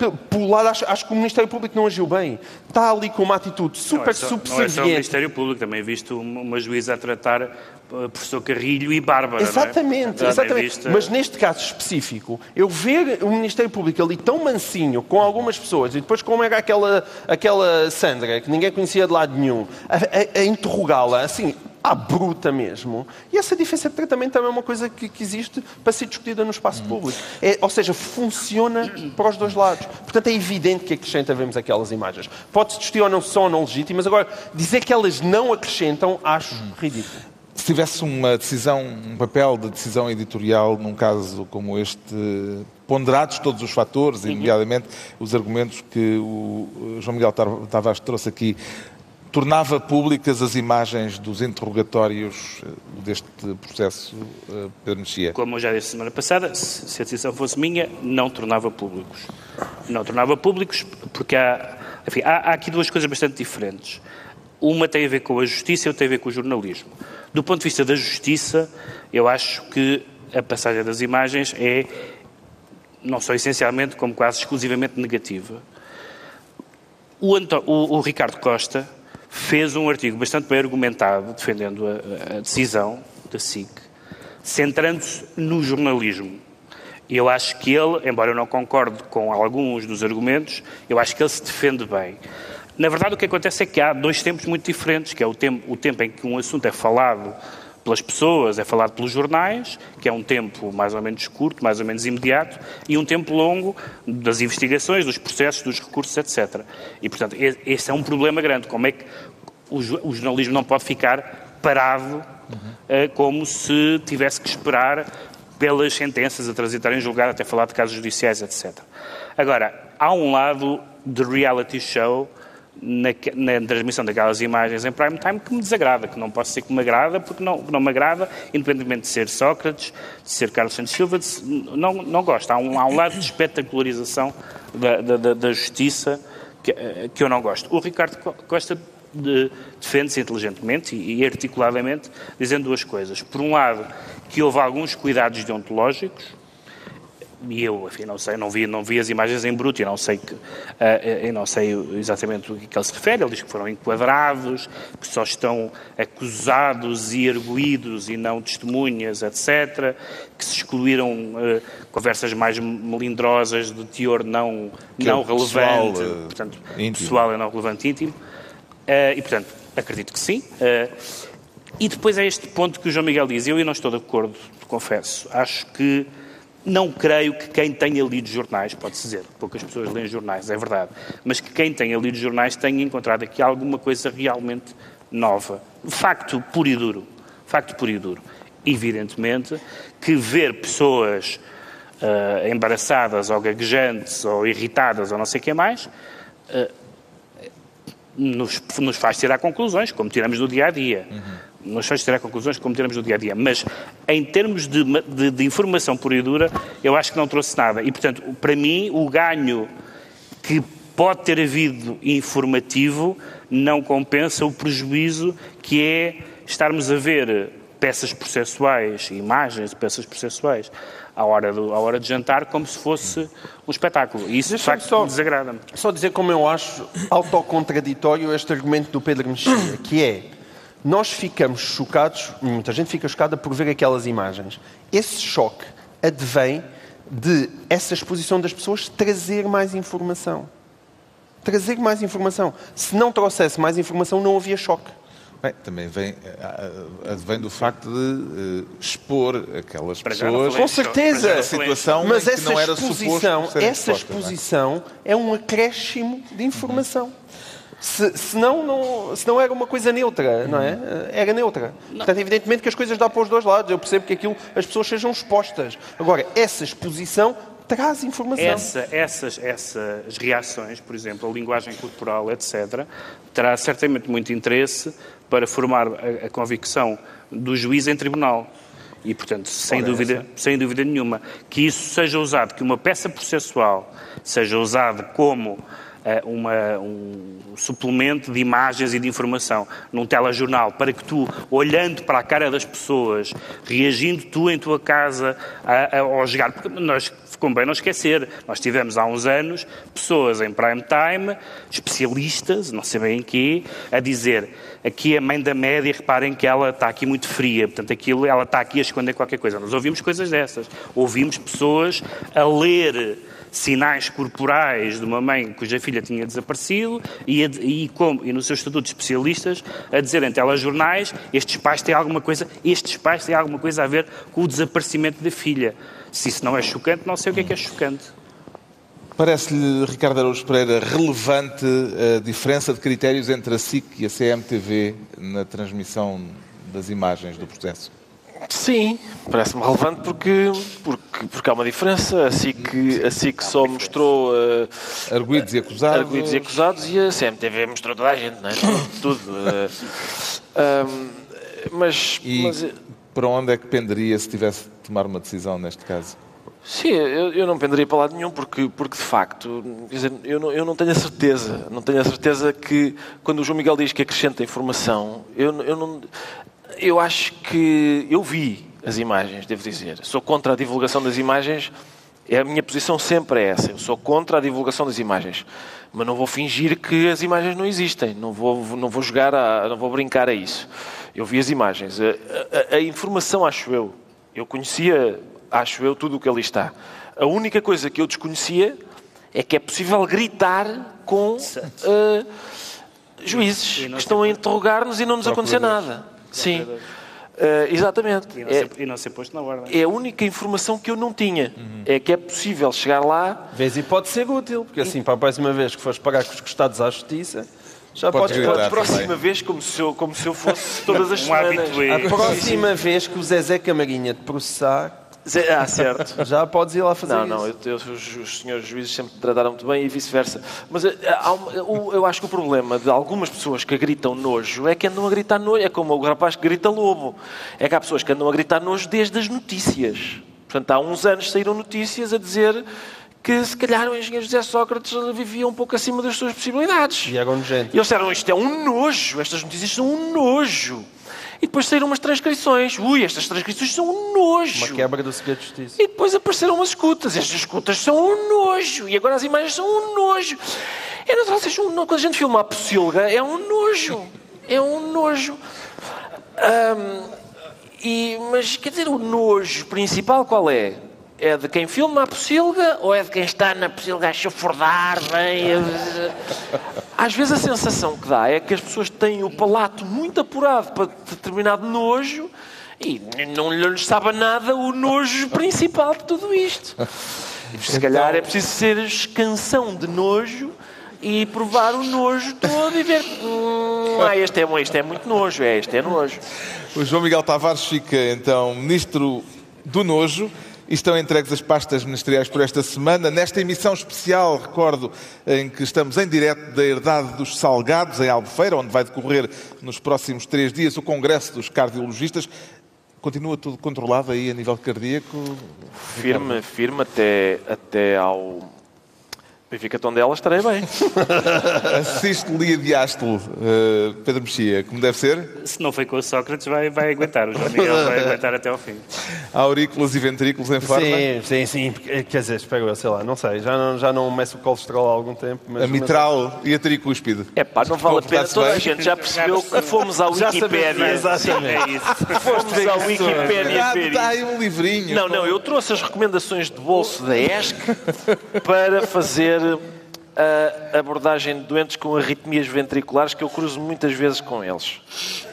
lado, acho, acho, que o Ministério Público não agiu bem. Está ali com uma atitude super não é só, subserviente. Não é só o Ministério Público, também visto uma juíza a tratar eh, professor Carrilho e Bárbara. Exatamente, é? exatamente. Mas neste caso específico, eu ver o Ministério Público ali tão mansinho com algumas pessoas e depois como era aquela, aquela Sandra, que ninguém conhecia de lado nenhum, a, a, a interrogá-la assim, à bruta mesmo. E essa diferença de tratamento também é uma coisa que, que existe para ser discutida no espaço público. É, ou seja, funciona para os dois lados. Portanto, é evidente que acrescenta vemos aquelas imagens. Pode-se discutir ou não são ou não legítimas, agora, dizer que elas não acrescentam, acho ridículo. Se tivesse uma decisão, um papel de decisão editorial num caso como este, ponderados todos os fatores, uhum. nomeadamente os argumentos que o João Miguel Tavares trouxe aqui, tornava públicas as imagens dos interrogatórios eh, deste processo, eh, Pedro Mexia? Como eu já disse semana passada, se a decisão fosse minha, não tornava públicos. Não tornava públicos porque há, enfim, há, há aqui duas coisas bastante diferentes. Uma tem a ver com a justiça e outra tem a ver com o jornalismo. Do ponto de vista da justiça, eu acho que a passagem das imagens é não só essencialmente, como quase exclusivamente negativa. O, Anto, o, o Ricardo Costa fez um artigo bastante bem argumentado, defendendo a, a decisão da SIC, centrando-se no jornalismo. Eu acho que ele, embora eu não concorde com alguns dos argumentos, eu acho que ele se defende bem. Na verdade, o que acontece é que há dois tempos muito diferentes, que é o tempo, o tempo em que um assunto é falado pelas pessoas, é falado pelos jornais, que é um tempo mais ou menos curto, mais ou menos imediato, e um tempo longo das investigações, dos processos, dos recursos, etc. E, portanto, esse é um problema grande. Como é que o jornalismo não pode ficar parado uhum. como se tivesse que esperar pelas sentenças a transitarem em julgado, até falar de casos judiciais, etc. Agora, há um lado de reality show na, na, transmissão daquelas imagens em prime time que me desagrada, que não posso dizer que me agrada, porque não, não me agrada, independentemente de ser Sócrates, de ser Carlos Santos Silva, de, não, não gosto. Há um, há um lado de espetacularização da, da, da justiça que, eh, que, eu não gosto. O Ricardo Costa de, defende-se inteligentemente e, e articuladamente, dizendo duas coisas. Por um lado, que houve alguns cuidados deontológicos, e eu, enfim, não sei, não vi, não vi as imagens em bruto e não sei, que, uh, eu não sei exatamente o que, que ele se refere. Ele diz que foram enquadrados, que só estão acusados e arguídos e não testemunhas, etc. Que se excluíram uh, conversas mais melindrosas de teor não, que não é relevante, pessoal, portanto, íntimo. pessoal e não relevante íntimo. E, portanto, acredito que sim. e depois é este ponto que o João Miguel diz. Eu, eu não estou de acordo, confesso. Acho que não creio que quem tenha lido jornais, pode-se dizer, poucas pessoas leem jornais, é verdade, mas que quem tenha lido jornais tenha encontrado aqui alguma coisa realmente nova. Facto puro e duro. Facto puro e duro. Evidentemente que ver pessoas uh, embaraçadas ou gaguejantes ou irritadas ou não sei o que mais uh, nos, nos, faz tirar conclusões, como tiramos do dia a dia. Uhum nos faz tirar conclusões como teremos no dia a dia. Mas em termos de, de, de, informação pura e dura, eu acho que não trouxe nada. E, portanto, para mim, o ganho que pode ter havido informativo não compensa o prejuízo que é estarmos a ver peças processuais, imagens de peças processuais, à hora, do, à hora de jantar, como se fosse um espetáculo. E isso, de facto, desagrada-me. Só dizer como eu acho autocontraditório este argumento do Pedro Mexia, que é nós ficamos chocados, muita gente fica chocada por ver aquelas imagens. Esse choque advém de essa exposição das pessoas trazer mais informação. Trazer mais informação. Se não trouxesse mais informação, não havia choque. Bem, também vem, advém do facto de uh, expor aquelas pessoas. Com certeza. A situação Mas essa não era exposição, essa exposição é? é? um acréscimo de informação. Uhum. Se, não, senão era uma coisa neutra, não é? Era neutra. Não. Portanto, evidentemente que as coisas dão para os dois lados. Eu percebo que aquilo, as pessoas sejam expostas. Agora, essa exposição traz informação. Essa, essas, essas reações, por exemplo, a linguagem corporal, etc., terá certamente muito interesse para formar a, a convicção do juiz em tribunal. E, portanto, sem dúvida, sem dúvida nenhuma, que isso seja usado, que uma peça processual seja usada como uma, um suplemento de imagens e de informação num telejornal para que tu, olhando para a cara das pessoas, reagindo tu em tua casa a, a, ao jogar, porque nós bem não esquecer, nós tivemos há uns anos pessoas em prime time, especialistas, não sei bem em quê, a dizer aqui a mãe da média, reparem que ela está aqui muito fria, portanto aquilo, ela está aqui a esconder qualquer coisa. Nós ouvimos coisas dessas. Ouvimos pessoas a ler sinais corporais de uma mãe cuja filha tinha desaparecido e, e, como, e nos seus estatutos especialistas a dizer em telejornais estes pais têm alguma coisa, estes pais têm alguma coisa a ver com o desaparecimento da filha. Se isso não é chocante, não sei o que é que é chocante. Parece-lhe, Ricardo Araújo Pereira, relevante a diferença de critérios entre a SIC e a CMTV na transmissão das imagens do processo? Sim, parece-me relevante porque, porque, porque há uma diferença. A SIC, a SIC só mostrou. Uh, arguídos e acusados. Arguídos e acusados e a CMTV mostrou toda a gente, não é? Tudo. Uh, uh, mas, e mas. Para onde é que penderia se tivesse de tomar uma decisão neste caso? Sim, eu, eu não penderia para lado nenhum, porque, porque de facto, quer dizer, eu, não, eu não tenho a certeza, não tenho a certeza que quando o João Miguel diz que acrescenta informação, eu, eu não. Eu acho que. Eu vi as imagens, devo dizer. Sou contra a divulgação das imagens, é a minha posição sempre é essa. Eu sou contra a divulgação das imagens. Mas não vou fingir que as imagens não existem, não vou, não vou jogar, a, não vou brincar a isso. Eu vi as imagens. A, a, a informação, acho eu, eu conhecia acho eu, tudo o que ali está. A única coisa que eu desconhecia é que é possível gritar com uh, juízes que estão a interrogar-nos e não nos acontecer nada. Sim. Uh, exatamente. E não, é, ser, e não ser posto na ordem. É a única informação que eu não tinha. Uhum. É que é possível chegar lá. Vês e pode ser útil, porque assim, para a próxima vez que fores pagar com os costados à justiça, já podes para a próxima também. vez, como se, eu, como se eu fosse *laughs* todas as um semanas. A próxima vez que o Zezé Camarinha te processar, ah, certo. *laughs* Já podes ir lá fazer não, isso. Não, não, os, os, senhores juízes sempre trataram muito bem e vice-versa. Mas eh, eu acho que o problema de algumas pessoas que gritam nojo é que andam a gritar nojo. É como o rapaz que grita lobo. É que há pessoas que andam a gritar nojo desde as notícias. Portanto, há uns anos saíram notícias a dizer que se calhar o engenheiro José Sócrates vivia um pouco acima das suas possibilidades. E agora E eles disseram, isto é um nojo, estas notícias são um nojo. E depois saíram umas transcrições. Ui, estas transcrições são um nojo. Uma quebra do segredo de justiça. E depois apareceram umas escutas. Estas escutas são um nojo. E agora as imagens são um nojo. É natural, seja um, quando a gente filma a pocilga, é um nojo. É um nojo. Um, e, mas, quer dizer, o nojo principal qual é? É de quem filma a pocilga ou é de quem está na pocilga a chafurdar bem? Às vezes a sensação que dá é que as pessoas têm o palato muito apurado para determinado nojo e não lhes sabe nada o nojo principal de tudo isto. Se calhar é preciso ser escansão de nojo e provar o nojo todo e ver. Hum, ah, este é, este é muito nojo, é, este é nojo. O João Miguel Tavares fica então ministro do nojo. Estão entregues as pastas ministeriais por esta semana. Nesta emissão especial, recordo, em que estamos em direto da Herdade dos Salgados, em Albufeira, onde vai decorrer nos próximos três dias o Congresso dos Cardiologistas. Continua tudo controlado aí a nível cardíaco? Firme, firme até, até ao Benfica Tondela estarei bem. *laughs* Assiste Lia Diástolo, uh, Pedro Mexia, como deve ser? Se não foi com o Sócrates, vai, vai aguentar. O João Miguel vai aguentar até ao fim. *laughs* Aurículas e ventrículos em forma? Sim, sim, sim. Quer dizer, espero eu, sei lá, não sei. Já não, já não meço o colesterol há algum tempo. Mas, a mitral mas... e a tricúspide? É pá, não vale a pena. Toda a gente já percebeu que fomos à Wikipédia. Exatamente. É isso. Fomos à Wikipédia Está aí um livrinho. Não, não, eu trouxe as recomendações de bolso da ESC para fazer a abordagem de doentes com arritmias ventriculares que eu cruzo muitas vezes com eles.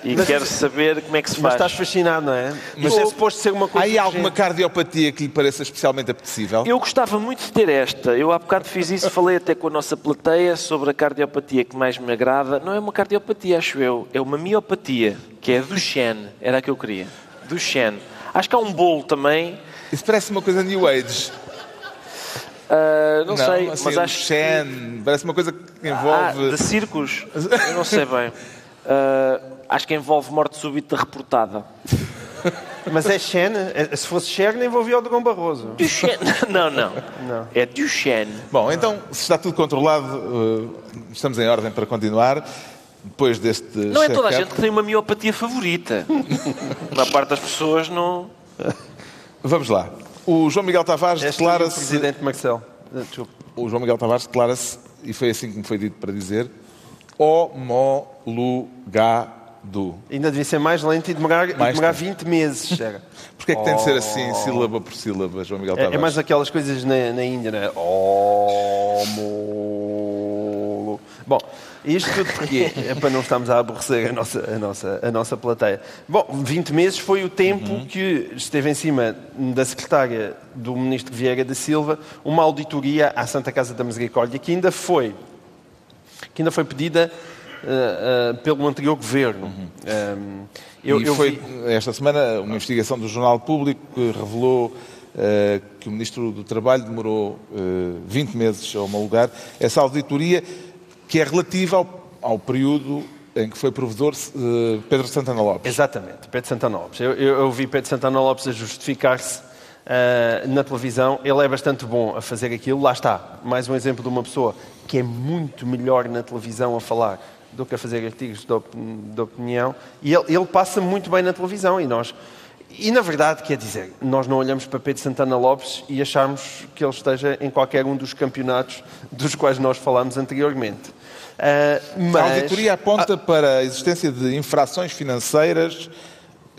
E mas, quero saber como é que se faz. Mas estás fascinado, não é? Mas é suposto ser uma coisa. Há aí alguma cardiopatia que lhe pareça especialmente apetecível? Eu gostava muito de ter esta. Eu há bocado fiz isso, falei até com a nossa plateia sobre a cardiopatia que mais me agrada. Não é uma cardiopatia, acho eu. É uma miopatia, que é Duchenne. Era a que eu queria. Duchenne. Acho que há um bolo também. Isso parece uma coisa New Age. Uh, não, não, sei, assim, mas acho Shen, que... parece uma coisa que envolve... Ah, de circos? Eu não sei bem. Uh, *laughs* acho que envolve morte súbita reportada. Mas é Shen? É, se fosse Cher, envolvia o Dragão Barroso. Duchenne. *laughs* Não, não, não. É Duchenne. Bom, então, se está tudo controlado, uh, estamos em ordem para continuar. Depois deste. Não é toda a gente que tem uma miopatia favorita. *laughs* a parte das pessoas não. Vamos lá. O João Miguel Tavares declara-se. Presidente Marcelo. Desculpa. O João Miguel Tavares declara-se, e foi assim que me foi dito para dizer, homologado. Ainda devia ser mais lento e demorar, mais demorar 20 meses. *laughs* Porquê é que tem de ser assim, sílaba por sílaba, João Miguel Tavares? É, é mais aquelas coisas na, na Índia, não é? Homo... Bom, isto tudo porque é para não estarmos a aborrecer a nossa, a nossa, a nossa plateia. Bom, 20 meses foi o tempo uhum. que esteve em cima da secretária do ministro Vieira da Silva uma auditoria à Santa Casa da Misericórdia que ainda foi, que ainda foi pedida uh, uh, pelo anterior governo. Uhum. Um, ehm, eu, e eu foi, vi... esta semana, uma investigação do Jornal Público que revelou Uh, que o Ministro do Trabalho demorou uh, 20 meses a homologar essa auditoria que é relativa ao, ao período em que foi provedor uh, Pedro Santana Lopes. Exatamente, Pedro Santana Lopes. Eu, eu, eu vi Pedro Santana Lopes a justificar-se uh, na televisão, ele é bastante bom a fazer aquilo. Lá está, mais um exemplo de uma pessoa que é muito melhor na televisão a falar do que a fazer artigos de, op de opinião. E ele, ele passa muito bem na televisão e nós... E na verdade, quer dizer, nós não olhamos para Pedro Santana Lopes e achamos que ele esteja em qualquer um dos campeonatos dos quais nós falámos anteriormente. Uh, mas... A auditoria aponta para a existência de infrações financeiras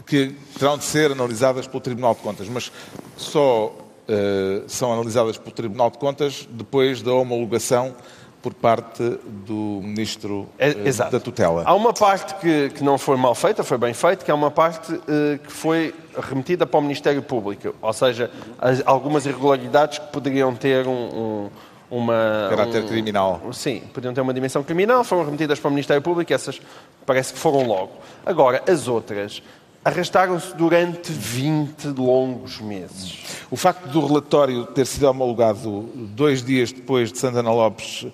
que terão de ser analisadas pelo Tribunal de Contas, mas só uh, são analisadas pelo Tribunal de Contas depois da homologação por parte do Ministro uh, da Tutela. Há uma parte que, que, não foi mal feita, foi bem feita, que é uma parte uh, que foi remetida para o Ministério Público, ou seja, as, algumas irregularidades que poderiam ter um, um uma... Caráter um, criminal. Sim, podiam ter uma dimensão criminal, foram remetidas para o Ministério Público, essas parece que foram logo. Agora, as outras arrastaram-se durante 20 longos meses. O facto do relatório ter sido homologado dois dias depois de Santana Lopes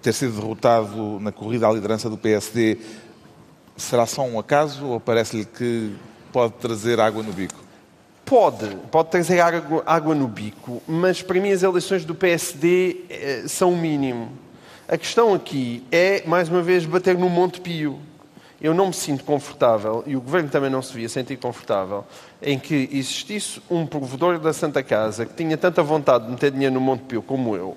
ter sido derrotado na corrida à liderança do PSD, será só um acaso ou parece-lhe que pode trazer água no bico? Pode, pode trazer água, no bico, mas para mim as eleições do PSD eh, são o mínimo. A questão aqui é, mais uma vez, bater no Monte Pio eu não me sinto confortável, e o Governo também não se via sentir confortável, em que existisse um provedor da Santa Casa que tinha tanta vontade de meter dinheiro no Monte Pio como eu,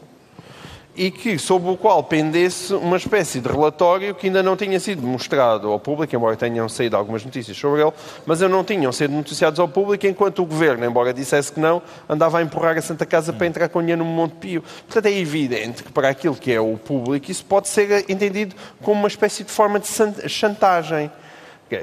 e que, sob o qual pendesse uma espécie de relatório que ainda não tinha sido mostrado ao público, embora tenham saído algumas notícias sobre ele, mas não tinham sido noticiados ao público, enquanto o Governo, embora dissesse que não, andava a empurrar a Santa Casa para entrar com dinheiro no Monte Pio. Portanto, é evidente que para aquilo que é o público, isso pode ser entendido como uma espécie de forma de chantagem.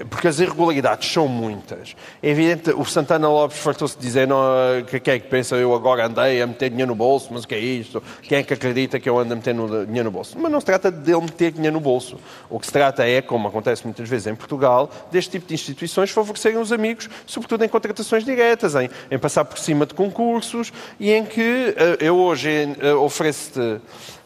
Porque as irregularidades são muitas. É evidente, o Santana Lopes fartou-se dizer não, que quem é que pensa eu agora andei a meter dinheiro no bolso, mas o que é isto? Quem é que acredita que eu ando a meter dinheiro no bolso? Mas não se trata de ele meter dinheiro no bolso. O que se trata é, como acontece muitas vezes em Portugal, deste tipo de instituições favorecerem os amigos, sobretudo em contratações diretas, em, em passar por cima de concursos e em que eh, eu hoje eh, ofereço-te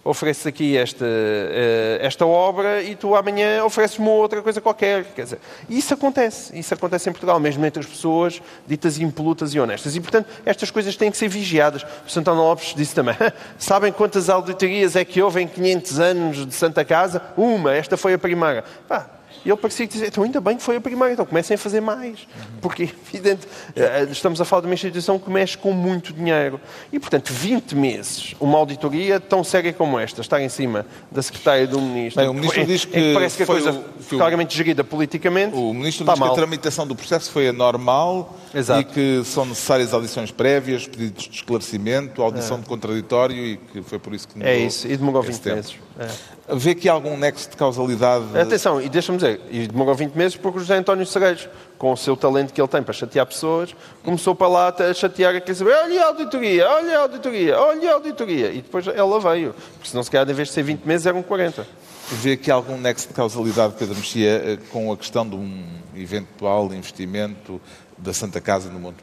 ofereces aqui esta, eh, esta obra e tu amanhã ofereces-me outra coisa qualquer. Quer dizer, isso acontece. Isso acontece em Portugal, mesmo entre as pessoas ditas impolutas e honestas. E, portanto, estas coisas têm que ser vigiadas. O Santana Lopes disse também, *laughs* sabem quantas auditorias é que houve em 500 anos de Santa Casa? Uma, esta foi a primeira. Pá, e ele parecia que dizia, então ainda bem que foi a primeira, então comecem a fazer mais. Porque, *laughs* evidente, eh, estamos a falar de uma instituição que mexe com muito dinheiro. E, portanto, 20 meses, uma auditoria tão séria como esta, estar em cima da secretária do Ministro... Bem, o Ministro diz que, que parece que a coisa o, claramente gerida politicamente O Ministro diz mal. que a tramitação do processo foi anormal Exato. e que são necessárias audições prévias, pedidos de esclarecimento, audição é. de contraditório e que foi por isso que... É isso, e demorou 20 tempo. meses. É. Vê aqui algum nexo de causalidade? Atenção, e deixa-me dizer, e demorou 20 meses porque o José António Sereiros, com o seu talento que ele tem para chatear pessoas, começou para lá a chatear a saber, olha a auditoria, olha a auditoria, olha a auditoria. E depois ela veio, porque senão se calhar, em vez de ser 20 meses, eram 40. Vê aqui algum nexo de causalidade, Pedro Mexia, eh, com a questão de um eventual investimento da Santa Casa no Monte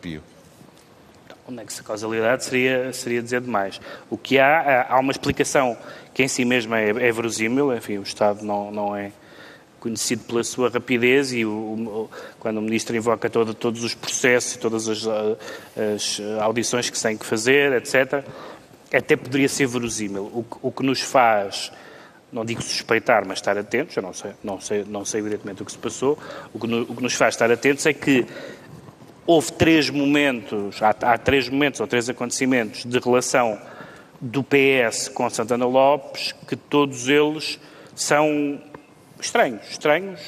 Pio? O nexo de causalidade seria, seria dizer demais. O que há, há uma explicação que em si mesma é, é verosímil, enfim, o Estado não, não é conhecido pela sua rapidez e o, o, quando o Ministro invoca todo, todos os processos e todas as, as, audições que têm que fazer, etc., até poderia ser verosímil. O, o que nos faz não digo suspeitar, mas estar atentos, eu não sei, não sei, não sei evidentemente o que se passou, o que, no, o que nos faz estar atentos é que houve três momentos, há, há, três momentos ou três acontecimentos de relação do PS com Santana Lopes, que todos eles são estranhos, estranhos,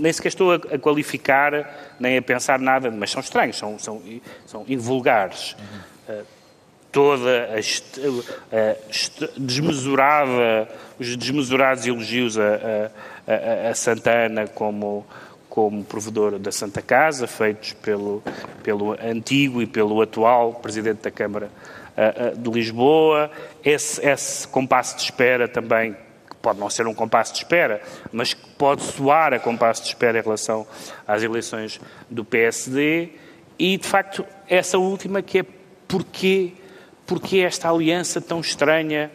nem sequer estou a, a qualificar, nem a pensar nada, mas são estranhos, são, são, são invulgares. Uhum. Uh, toda a, a, desmesurada, os desmesurados elogios a, a, a Santana como como provedor da Santa Casa, feitos pelo, pelo antigo e pelo atual Presidente da Câmara uh, uh, de Lisboa. Esse, esse compasso de espera também, que pode não ser um compasso de espera, mas que pode soar a compasso de espera em relação às eleições do PSD. E, de facto, essa última que é porquê porque esta aliança tão estranha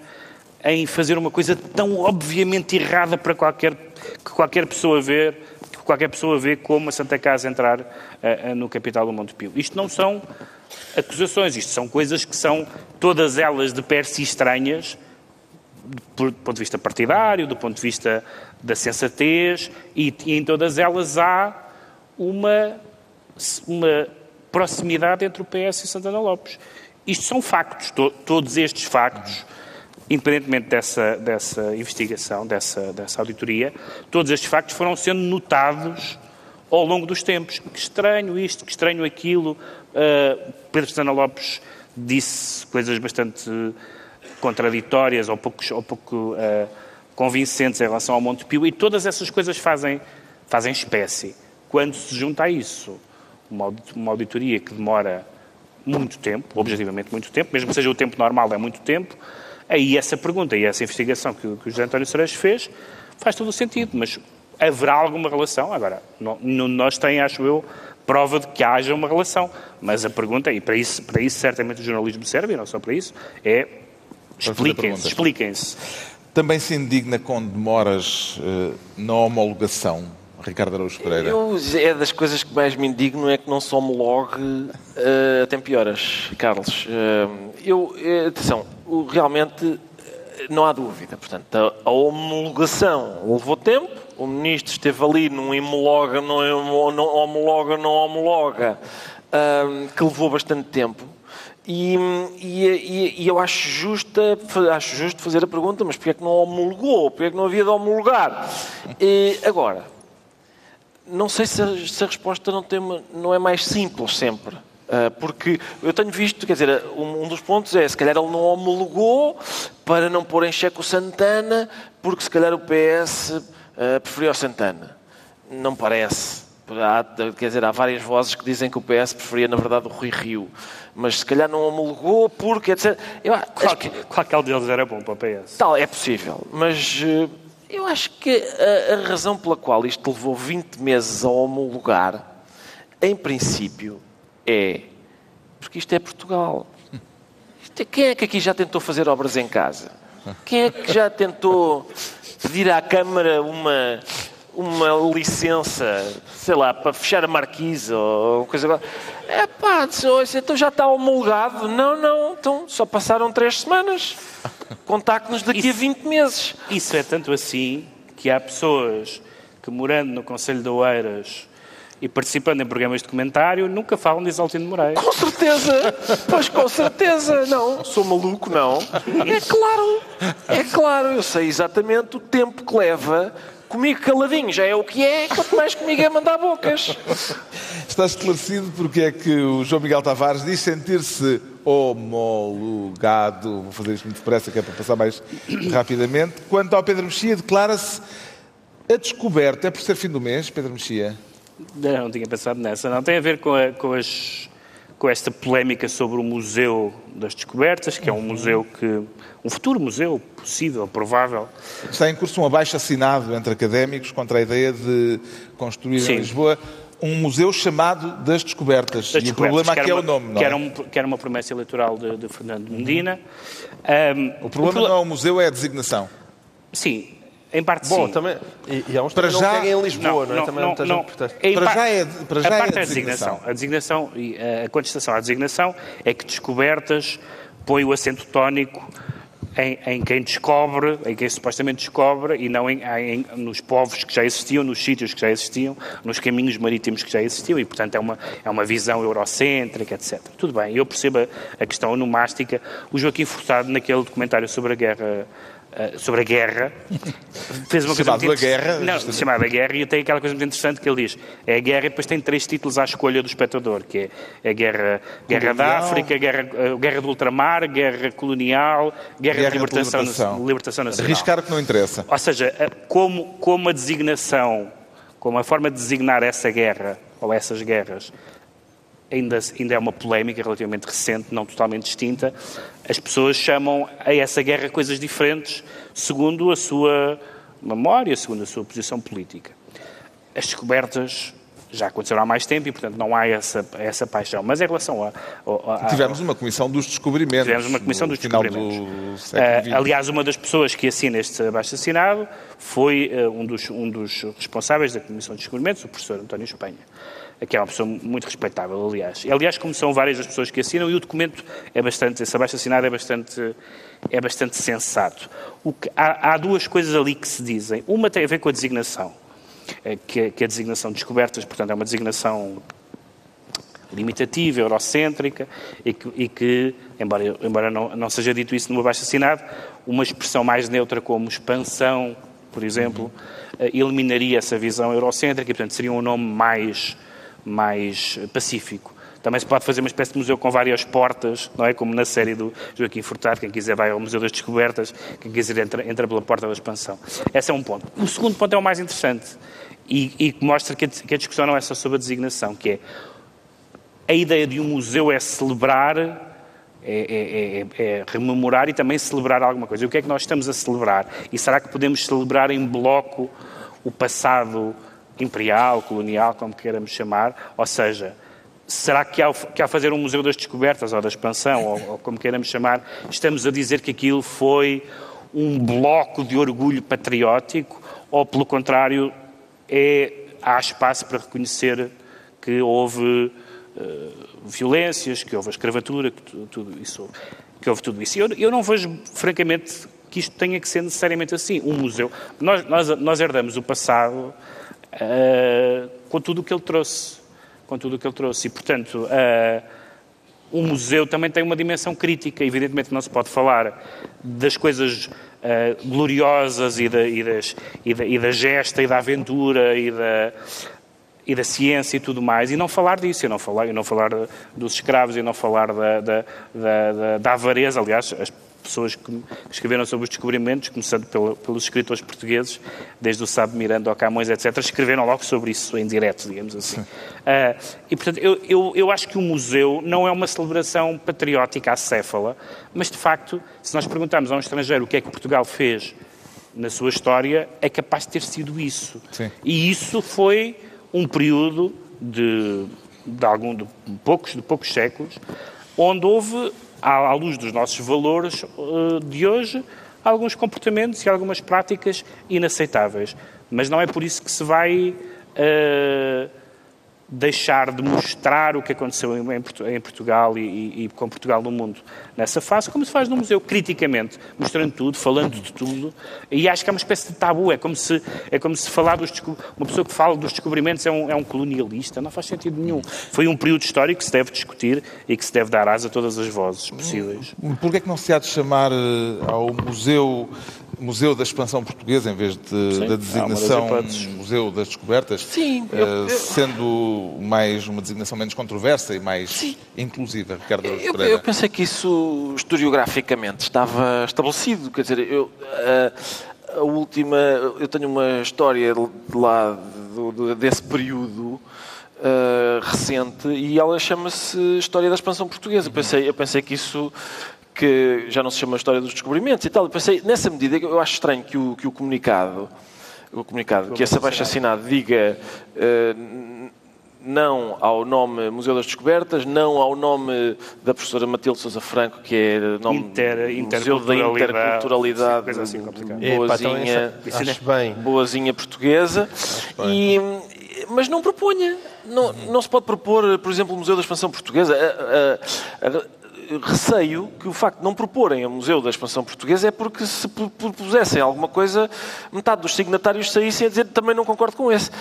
em fazer uma coisa tão obviamente errada para qualquer, que qualquer pessoa ver, qualquer pessoa vê como a Santa Casa entrar uh, no capital do Montepio. Isto não são acusações. Isto são coisas que são todas elas de per si estranhas, do ponto de vista partidário, do ponto de vista da sensatez, e, e em todas elas há uma, uma proximidade entre o PS e Santana Lopes. Isto são factos, to, todos estes factos, independentemente dessa, dessa investigação, dessa, dessa auditoria, todos estes factos foram sendo notados ao longo dos tempos. Que estranho isto, que estranho aquilo. Uh, Pedro Santana Lopes disse coisas bastante contraditórias ou pouco, ou pouco uh, convincentes em relação ao Montepio e todas essas coisas fazem, fazem espécie. Quando se junta a isso uma auditoria que demora muito tempo, objetivamente muito tempo, mesmo que seja o tempo normal, é muito tempo, aí essa pergunta e essa investigação que, o José António Cerejo fez faz todo o sentido, mas haverá alguma relação? Agora, não, não, nós tem, acho eu, prova de que haja uma relação, mas a pergunta, e para isso, para isso certamente o jornalismo serve, e não só para isso, é expliquem-se, expliquem-se. Também se indigna com demoras uh, na homologação Ricardo Araújo Pereira? Eu, é das coisas que mais me indigno é que não se homologue uh, a tempo Carlos. Uh, eu, uh, atenção, realmente não há dúvida. Portanto, a, a, homologação levou tempo, o ministro esteve ali num homologa, não, não homologa, não homologa, que levou bastante tempo. E, e, e, eu acho justo, acho justo fazer a pergunta, mas porquê é que não homologou? Porquê é que não havia de homologar? E, agora, não sei se a, se a resposta não, tem não é mais simples sempre. Uh, porque eu tenho visto, quer dizer, um, um, dos pontos é se calhar ele não homologou para não pôr em xeque o Santana, porque se calhar o PS uh, ah, preferia o Santana. Não parece. Há, quer dizer, há várias vozes que dizem que o PS preferia, na verdade, o Rui Rio. Mas se calhar não homologou porque, etc. Eu, que qualquer deles era bom para o PS. Tal, é possível. Mas. Uh, eu acho que a, a, razão pela qual isto levou 20 meses a homologar, em princípio, é porque isto é Portugal. É, quem é que aqui já tentou fazer obras em casa? Quem é que já tentou pedir à Câmara uma, uma licença, sei lá, para fechar a marquise ou coisa É pá, então já está homologado. Não, não, então só passaram três semanas. Contacte-nos daqui isso, a 20 meses. Isso é tanto assim que há pessoas que, morando no Conselho de Oeiras e participando em programas de comentário, nunca falam de Isaltino Moraes. Com certeza! Pois com certeza! Não, sou maluco, não. É claro, é claro, eu sei exatamente o tempo que leva comigo caladinho já é o que é, quanto mais comigo é mandar bocas. *laughs* Está esclarecido porque é que o João Miguel Tavares diz sentir-se homologado. Vou fazer isto muito depressa, que é para passar mais rapidamente. Quanto ao Pedro Mexia, declara-se a descoberta. É por ser fim do mês, Pedro Mexia? Não, não tinha pensado nessa. Não tem a ver com, a, com, as, com esta polémica sobre o Museu das Descobertas, que é um museu que. um futuro museu possível, provável. Está em curso um abaixo assinado entre académicos contra a ideia de construir Sim. em Lisboa um museu chamado das Descobertas. Das e descobertas, o problema aqui é o nome, não que era, um, que era uma promessa eleitoral de, de Fernando Medina. Um, o problema o não é o museu, é a designação. Sim, em parte Bom, sim. também, e, e há uns para já, não em Lisboa, não, não é? Também não, não, para, já é, para já a parte é a designação. A designação, a contestação à designação é que Descobertas põe o acento tónico em, em, quem descobre, em quem supostamente descobre, e não em, em, nos povos que já existiam, nos sítios que já existiam, nos caminhos marítimos que já existiam, e portanto é uma, é uma visão eurocêntrica, etc. Tudo bem, eu percebo a, a questão onomástica. O Joaquim Furtado, naquele documentário sobre a guerra Uh, sobre a guerra, *laughs* fez uma coisa muito guerra, não, chamada guerra, e tem aquela coisa muito interessante que ele diz: é a guerra e depois tem três títulos à escolha do espectador, que é a guerra, guerra da África, guerra, uh, guerra do ultramar, guerra colonial, guerra, guerra de libertação, libertação. libertação nacional. Arriscar o que não interessa. Ou seja, como, como a designação, como a forma de designar essa guerra, ou essas guerras, ainda, ainda é uma polémica relativamente recente, não totalmente distinta. As pessoas chamam a essa guerra coisas diferentes, segundo a sua memória, segundo a sua posição política. As descobertas já aconteceram há mais tempo e, portanto, não há essa, essa paixão. Mas em relação a, a, a Tivemos uma comissão dos descobrimentos. Tivemos uma comissão dos descobrimentos. Do uh, aliás, uma das pessoas que assina este abaixo-assinado foi uh, um, dos, um dos responsáveis da comissão de descobrimentos, o professor António Espanha. Que é uma pessoa muito respeitável, aliás. Aliás, como são várias as pessoas que assinam, e o documento é bastante, esse abaixo assinado é bastante, é bastante sensato. Que, há, há, duas coisas ali que se dizem. Uma tem a ver com a designação, eh, que, é, que é a designação de descobertas, portanto, é uma designação limitativa, eurocêntrica, e que, e que embora, embora não, não, seja dito isso no abaixo assinado, uma expressão mais neutra como expansão, por exemplo, uhum. eliminaria essa visão eurocêntrica e, portanto, seria um nome mais mais pacífico. Também se pode fazer uma espécie de museu com várias portas, não é? Como na série do Joaquim Furtado, quem quiser vai ao Museu das Descobertas, quem quiser entra, entra pela porta da expansão. Esse é um ponto. O segundo ponto é o mais interessante e, e mostra que a, que a discussão não é só sobre a designação, que é a ideia de um museu é celebrar é, é, é, é, rememorar e também celebrar alguma coisa. E o que é que nós estamos a celebrar? E será que podemos celebrar em bloco o passado imperial, colonial, como queiramos chamar, ou seja, será que ao, que ao fazer um Museu das Descobertas ou da Expansão, ou, ou como queiramos chamar, estamos a dizer que aquilo foi um bloco de orgulho patriótico, ou pelo contrário, é, há espaço para reconhecer que houve uh, violências, que houve a escravatura, que tudo isso, que houve tudo isso. Eu, eu não vejo, francamente, que isto tenha que ser necessariamente assim. Um museu. Nós, nós, nós herdamos o passado uh, com tudo o que ele trouxe. Com tudo o que ele trouxe. E, portanto, uh, o museu também tem uma dimensão crítica. Evidentemente não se pode falar das coisas uh, gloriosas e da, e, das, e, da, e da gesta e da aventura e da, e da ciência e tudo mais, e não falar disso, e não falar, e não falar dos escravos, e não falar da, da, da, da avareza. Aliás, as pessoas que escreveram sobre os descobrimentos, começando pelo, pelos escritores portugueses, desde o Sábio Miranda ao Camões, etc., escreveram logo sobre isso em direto, digamos assim. Uh, e, portanto, eu, eu, eu acho que o museu não é uma celebração patriótica acéfala, mas, de facto, se nós perguntarmos a um estrangeiro o que é que Portugal fez na sua história, é capaz de ter sido isso. Sim. E isso foi um período de, de, algum, de, poucos, de poucos séculos, onde houve à luz dos nossos valores uh, de hoje, alguns comportamentos e algumas práticas inaceitáveis. Mas não é por isso que se vai uh, deixar de mostrar o que aconteceu em, Portugal e, e, e, com Portugal no mundo nessa fase, como se faz no museu, criticamente, mostrando tudo, falando de tudo, e acho que é uma espécie de tabu, é como se, é como se falar dos, uma pessoa que fala dos descobrimentos é um, é um colonialista, não faz sentido nenhum. Foi um período histórico que se deve discutir e que se deve dar asa a todas as vozes possíveis. Por que é que não se há de chamar eh, ao museu Museu da Expansão Portuguesa, em vez de, Sim, da designação Museu das Descobertas, Sim, eu, eu, sendo mais uma designação menos controversa e mais sim. inclusiva, Ricardo eu, eu, pensei que isso historiograficamente estava estabelecido, quer dizer, eu, a, a última, eu tenho uma história de lá do, do, desse período Uh, recente e ela chama-se História da Expansão Portuguesa. Eu pensei, eu pensei que isso que já não se chama História dos Descobrimentos e tal. Eu pensei, nessa medida, eu acho estranho que o, que o comunicado, o comunicado, que esse abaixo assinado diga uh, não ao nome Museu das Descobertas, não ao nome da professora Matilde Sousa Franco, que é nome Inter, Museu da Interculturalidade, assim boazinha, então, acho bem. boazinha portuguesa. E, mas não proponha. Não, não se pode propor, por exemplo, o Museu da Expansão Portuguesa. A, a, a, receio que o facto de não proporem o Museu da Expansão Portuguesa é porque se propusessem alguma coisa, metade dos signatários saíssem a dizer também não concordo com esse.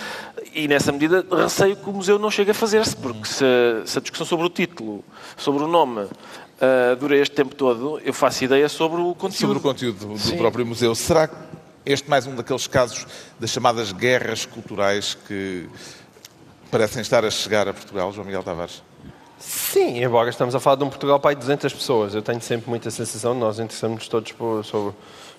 E nessa medida receio que o museu não chegue a fazer-se, porque se, se, a discussão sobre o título, sobre o nome, uh, dura este tempo todo, eu faço ideia sobre o conteúdo. Sobre o conteúdo do, do próprio museu. Será este mais um daqueles casos das chamadas guerras culturais que parecem estar a chegar a Portugal, João Miguel Tavares? Sim, embora estamos a falar de um Portugal para 200 pessoas. Eu tenho sempre muita sensação, nós interessamos todos por, sobre,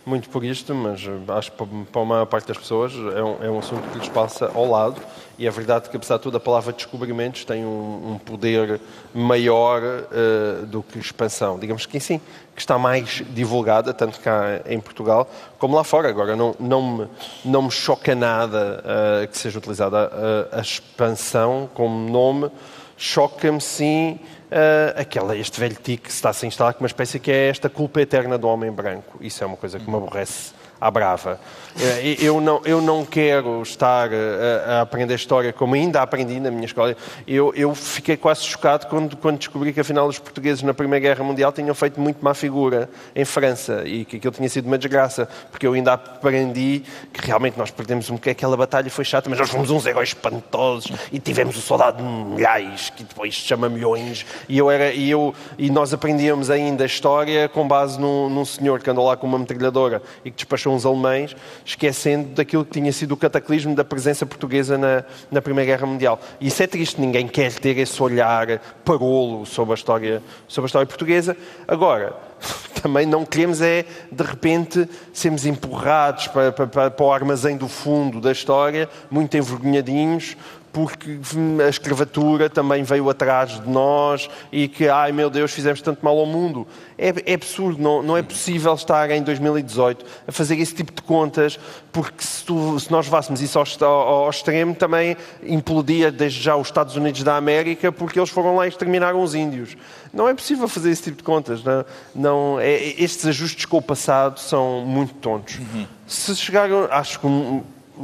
muito por isto, mas acho que para a maior parte das pessoas é um, é um assunto que lhes passa ao lado. E é verdade que, apesar de tudo, a palavra descobrimentos tem um, um poder maior uh, do que expansão. Digamos que sim, que está mais divulgada, tanto cá em Portugal como lá fora. Agora, não, não, me, não me choca nada uh, que seja utilizada a expansão como nome choca-me sim uh, aquela, este velho tique que se está a se instalar uma espécie que é esta culpa eterna do homem branco. Isso é uma coisa que me aborrece à brava. Eh, eu não, eu não quero estar a, a, aprender história como ainda aprendi na minha escola. Eu, eu fiquei quase chocado quando, quando descobri que, afinal, os portugueses na Primeira Guerra Mundial tinham feito muito má figura em França e que aquilo tinha sido uma desgraça, porque eu ainda aprendi que realmente nós perdemos um bocadinho, aquela batalha foi chata, mas nós fomos uns heróis espantosos e tivemos o soldado de milhares, que depois se chama milhões, e, eu era, e, eu, e nós aprendíamos ainda a história com base num, num senhor que andou lá com uma metralhadora e que despachou uns alemães, esquecendo daquilo que tinha sido o cataclismo da presença portuguesa na, na Primeira Guerra Mundial. E isso é triste, ninguém quer ter esse olhar parolo sobre a história, sobre a história portuguesa. Agora, *laughs* também não queremos é, de repente, sermos empurrados para, para, para o armazém do fundo da história, muito envergonhadinhos, porque a escravatura também veio atrás de nós e que, ai meu Deus, fizemos tanto mal ao mundo. É, é absurdo, não, não, é possível estar em 2018 a fazer esse tipo de contas, porque se, tu, se nós levássemos isso ao, ao, extremo, também implodia desde já os Estados Unidos da América, porque eles foram lá e exterminaram os índios. Não é possível fazer esse tipo de contas. Não, não é, estes ajustes com o passado são muito tontos. Uhum. Se chegaram, acho que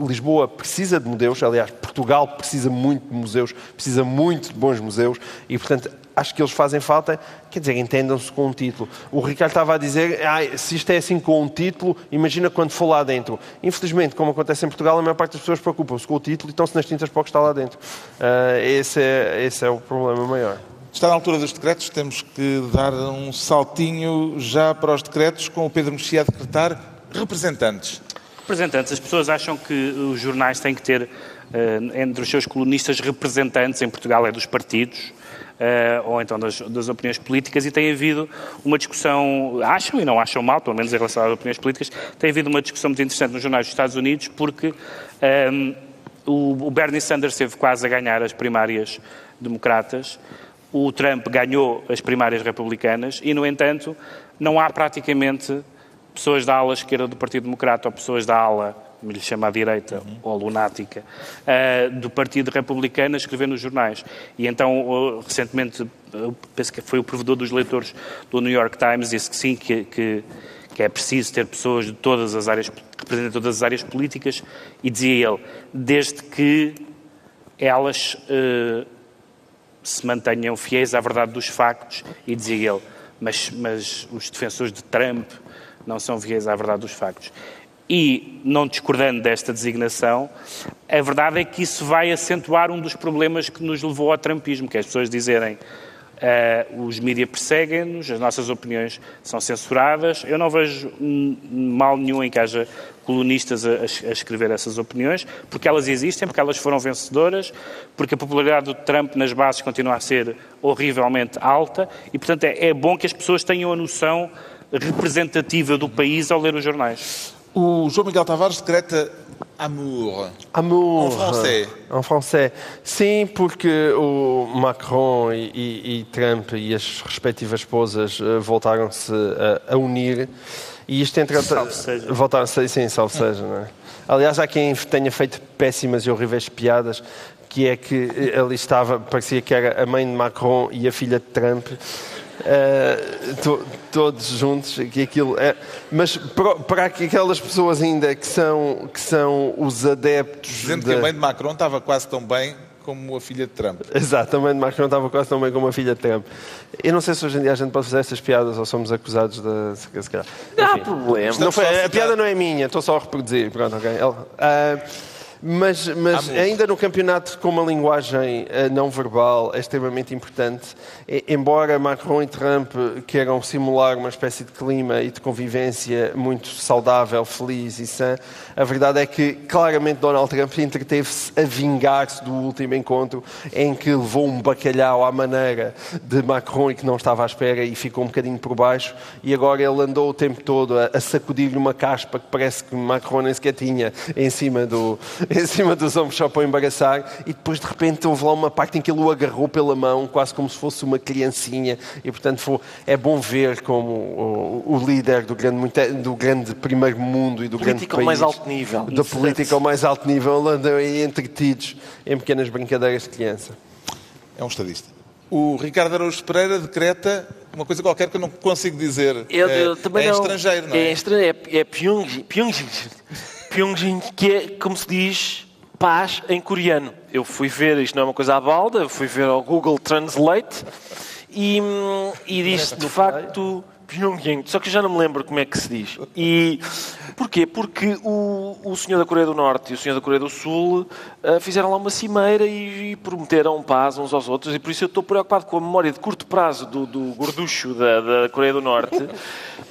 Lisboa precisa de museus, aliás, Portugal precisa muito de museus, precisa muito de bons museus e, portanto, acho que eles fazem falta, quer dizer, entendam-se com um título. O Ricardo estava a dizer, ah, se isto é assim com um título, imagina quando for lá dentro. Infelizmente, como acontece em Portugal, a maior parte das pessoas preocupam-se com o título e estão-se nas tintas para o que está lá dentro. Uh, esse, é, esse é o problema maior. Está na altura dos decretos, temos que dar um saltinho já para os decretos, com o Pedro Mexia a decretar representantes representantes. As pessoas acham que os jornais têm que ter, eh, entre os seus colunistas, representantes, em Portugal é dos partidos, Uh, ou então das, das, opiniões políticas, e tem havido uma discussão, acham e não acham mal, pelo menos em relação às opiniões políticas, tem havido uma discussão muito interessante nos jornais dos Estados Unidos, porque um, ehm, o, o, Bernie Sanders esteve quase a ganhar as primárias democratas, o Trump ganhou as primárias republicanas, e, no entanto, não há praticamente pessoas da ala esquerda do Partido Democrata ou pessoas da ala, me lhe chama à direita, uhum. ou lunática, uh, do Partido Republicano a escrever nos jornais. E então, uh, recentemente, uh, penso que foi o provedor dos leitores do New York Times, disse que sim, que, que, que é preciso ter pessoas de todas as áreas, que todas as áreas políticas, e dizia ele, desde que elas se mantenham fiéis à verdade dos factos, e dizia ele, mas, mas os defensores de Trump não são fiéis à verdade dos factos. E, não discordando desta designação, a verdade é que isso vai acentuar um dos problemas que nos levou ao trumpismo, que é as pessoas dizerem uh, os mídias perseguem-nos, as nossas opiniões são censuradas. Eu não vejo mal nenhum em que haja colunistas a, a, escrever essas opiniões, porque elas existem, porque elas foram vencedoras, porque a popularidade do Trump nas bases continua a ser horrivelmente alta e, portanto, é, é bom que as pessoas tenham a noção representativa do país ao ler os jornais. O João Miguel Tavares decreta amour. Amour. En français. En français. Sim, porque o Macron e, e, e Trump e as respectivas esposas uh, voltaram-se a, a, unir. E isto entra. Salve seja. Voltaram-se, sim, salve seja, não é? Aliás, há quem tenha feito péssimas e horríveis piadas, que é que eh, ali estava, parecia que era a mãe de Macron e a filha de Trump. Uh, to, todos juntos, que aquilo é, mas para, para, aquelas pessoas ainda que são, que são os adeptos. Dizendo de... que a mãe de Macron estava quase tão bem como a filha de Trump. Exato, a mãe de Macron estava quase tão bem como a filha de Trump. Eu não sei se hoje em dia a gente pode fazer estas piadas ou somos acusados de. Se calhar. Não há problema. Não foi, a piada não é minha, estou só a reproduzir. Pronto, ok. Uh, mas, mas ainda no campeonato com uma linguagem eh, não verbal é extremamente importante. Embora Macron e Trump queiram simular uma espécie de clima e de convivência muito saudável, feliz e sã, a verdade é que claramente Donald Trump entreteve-se a vingar-se do último encontro em que levou um bacalhau à maneira de Macron e que não estava à espera e ficou um bocadinho por baixo. E agora ele andou o tempo todo a, sacudir-lhe uma caspa que parece que Macron nem sequer tinha em cima do, *laughs* em cima dos ombros só para o embaraçar. E depois de repente houve lá uma parte em que ele o agarrou pela mão, quase como se fosse uma criancinha. E portanto foi, é bom ver como o, o líder do grande, do grande primeiro mundo e do grande país... nível. Da política ao mais alto nível, andam aí entretidos em pequenas brincadeiras de criança. É um estadista. O Ricardo Araújo Pereira decreta uma coisa qualquer que eu não consigo dizer. Eu, é, eu também é não, estrangeiro, não é? É estrangeiro, é, é Pyongyang, Pyongyang, Pyongyang, que é, como se diz, paz em coreano. Eu fui ver, isto não é uma coisa à balda, eu fui ver ao Google Translate e, hum, e diz de facto Pyongyang, só que eu já não me lembro como é que se diz. E porquê? Porque o, o senhor da Coreia do Norte e o senhor da Coreia do Sul uh, fizeram lá uma cimeira e, e, prometeram paz uns aos outros, e por isso eu estou preocupado com a memória de curto prazo do, do gorducho da, da Coreia do Norte,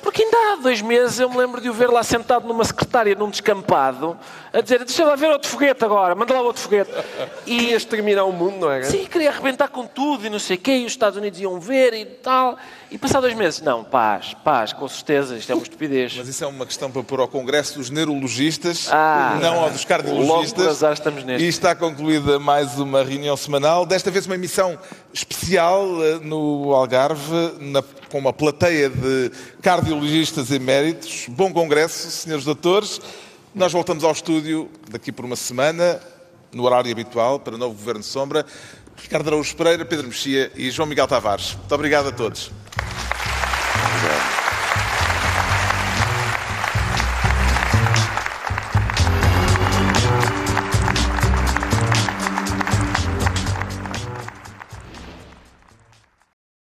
porque ainda há dois meses eu me lembro de o ver lá sentado numa secretária num descampado a dizer: Deixa lá ver outro foguete agora, manda lá outro foguete. E este terminar o mundo, não é? Sim, queria arrebentar com tudo e não sei o quê, e os Estados Unidos iam ver e tal. E passar dois meses, não, paz, paz, com certeza, isto é uma estupidez. Mas isso é uma questão para pôr ao Congresso dos Neurologistas, Ah. não ao dos Logo cardiologistas. azar estamos neste. E está concluída mais uma reunião semanal, desta vez uma emissão especial eh, no Algarve, na- com uma plateia de cardiologistas eméritos. Bom congresso, senhores doutores. Nós voltamos ao estúdio daqui por uma semana, no horário habitual, para o novo Governo de Sombra. Ricardo Araújo Pereira, Pedro Mexia e João Miguel Tavares. Muito obrigado a todos. Obrigado.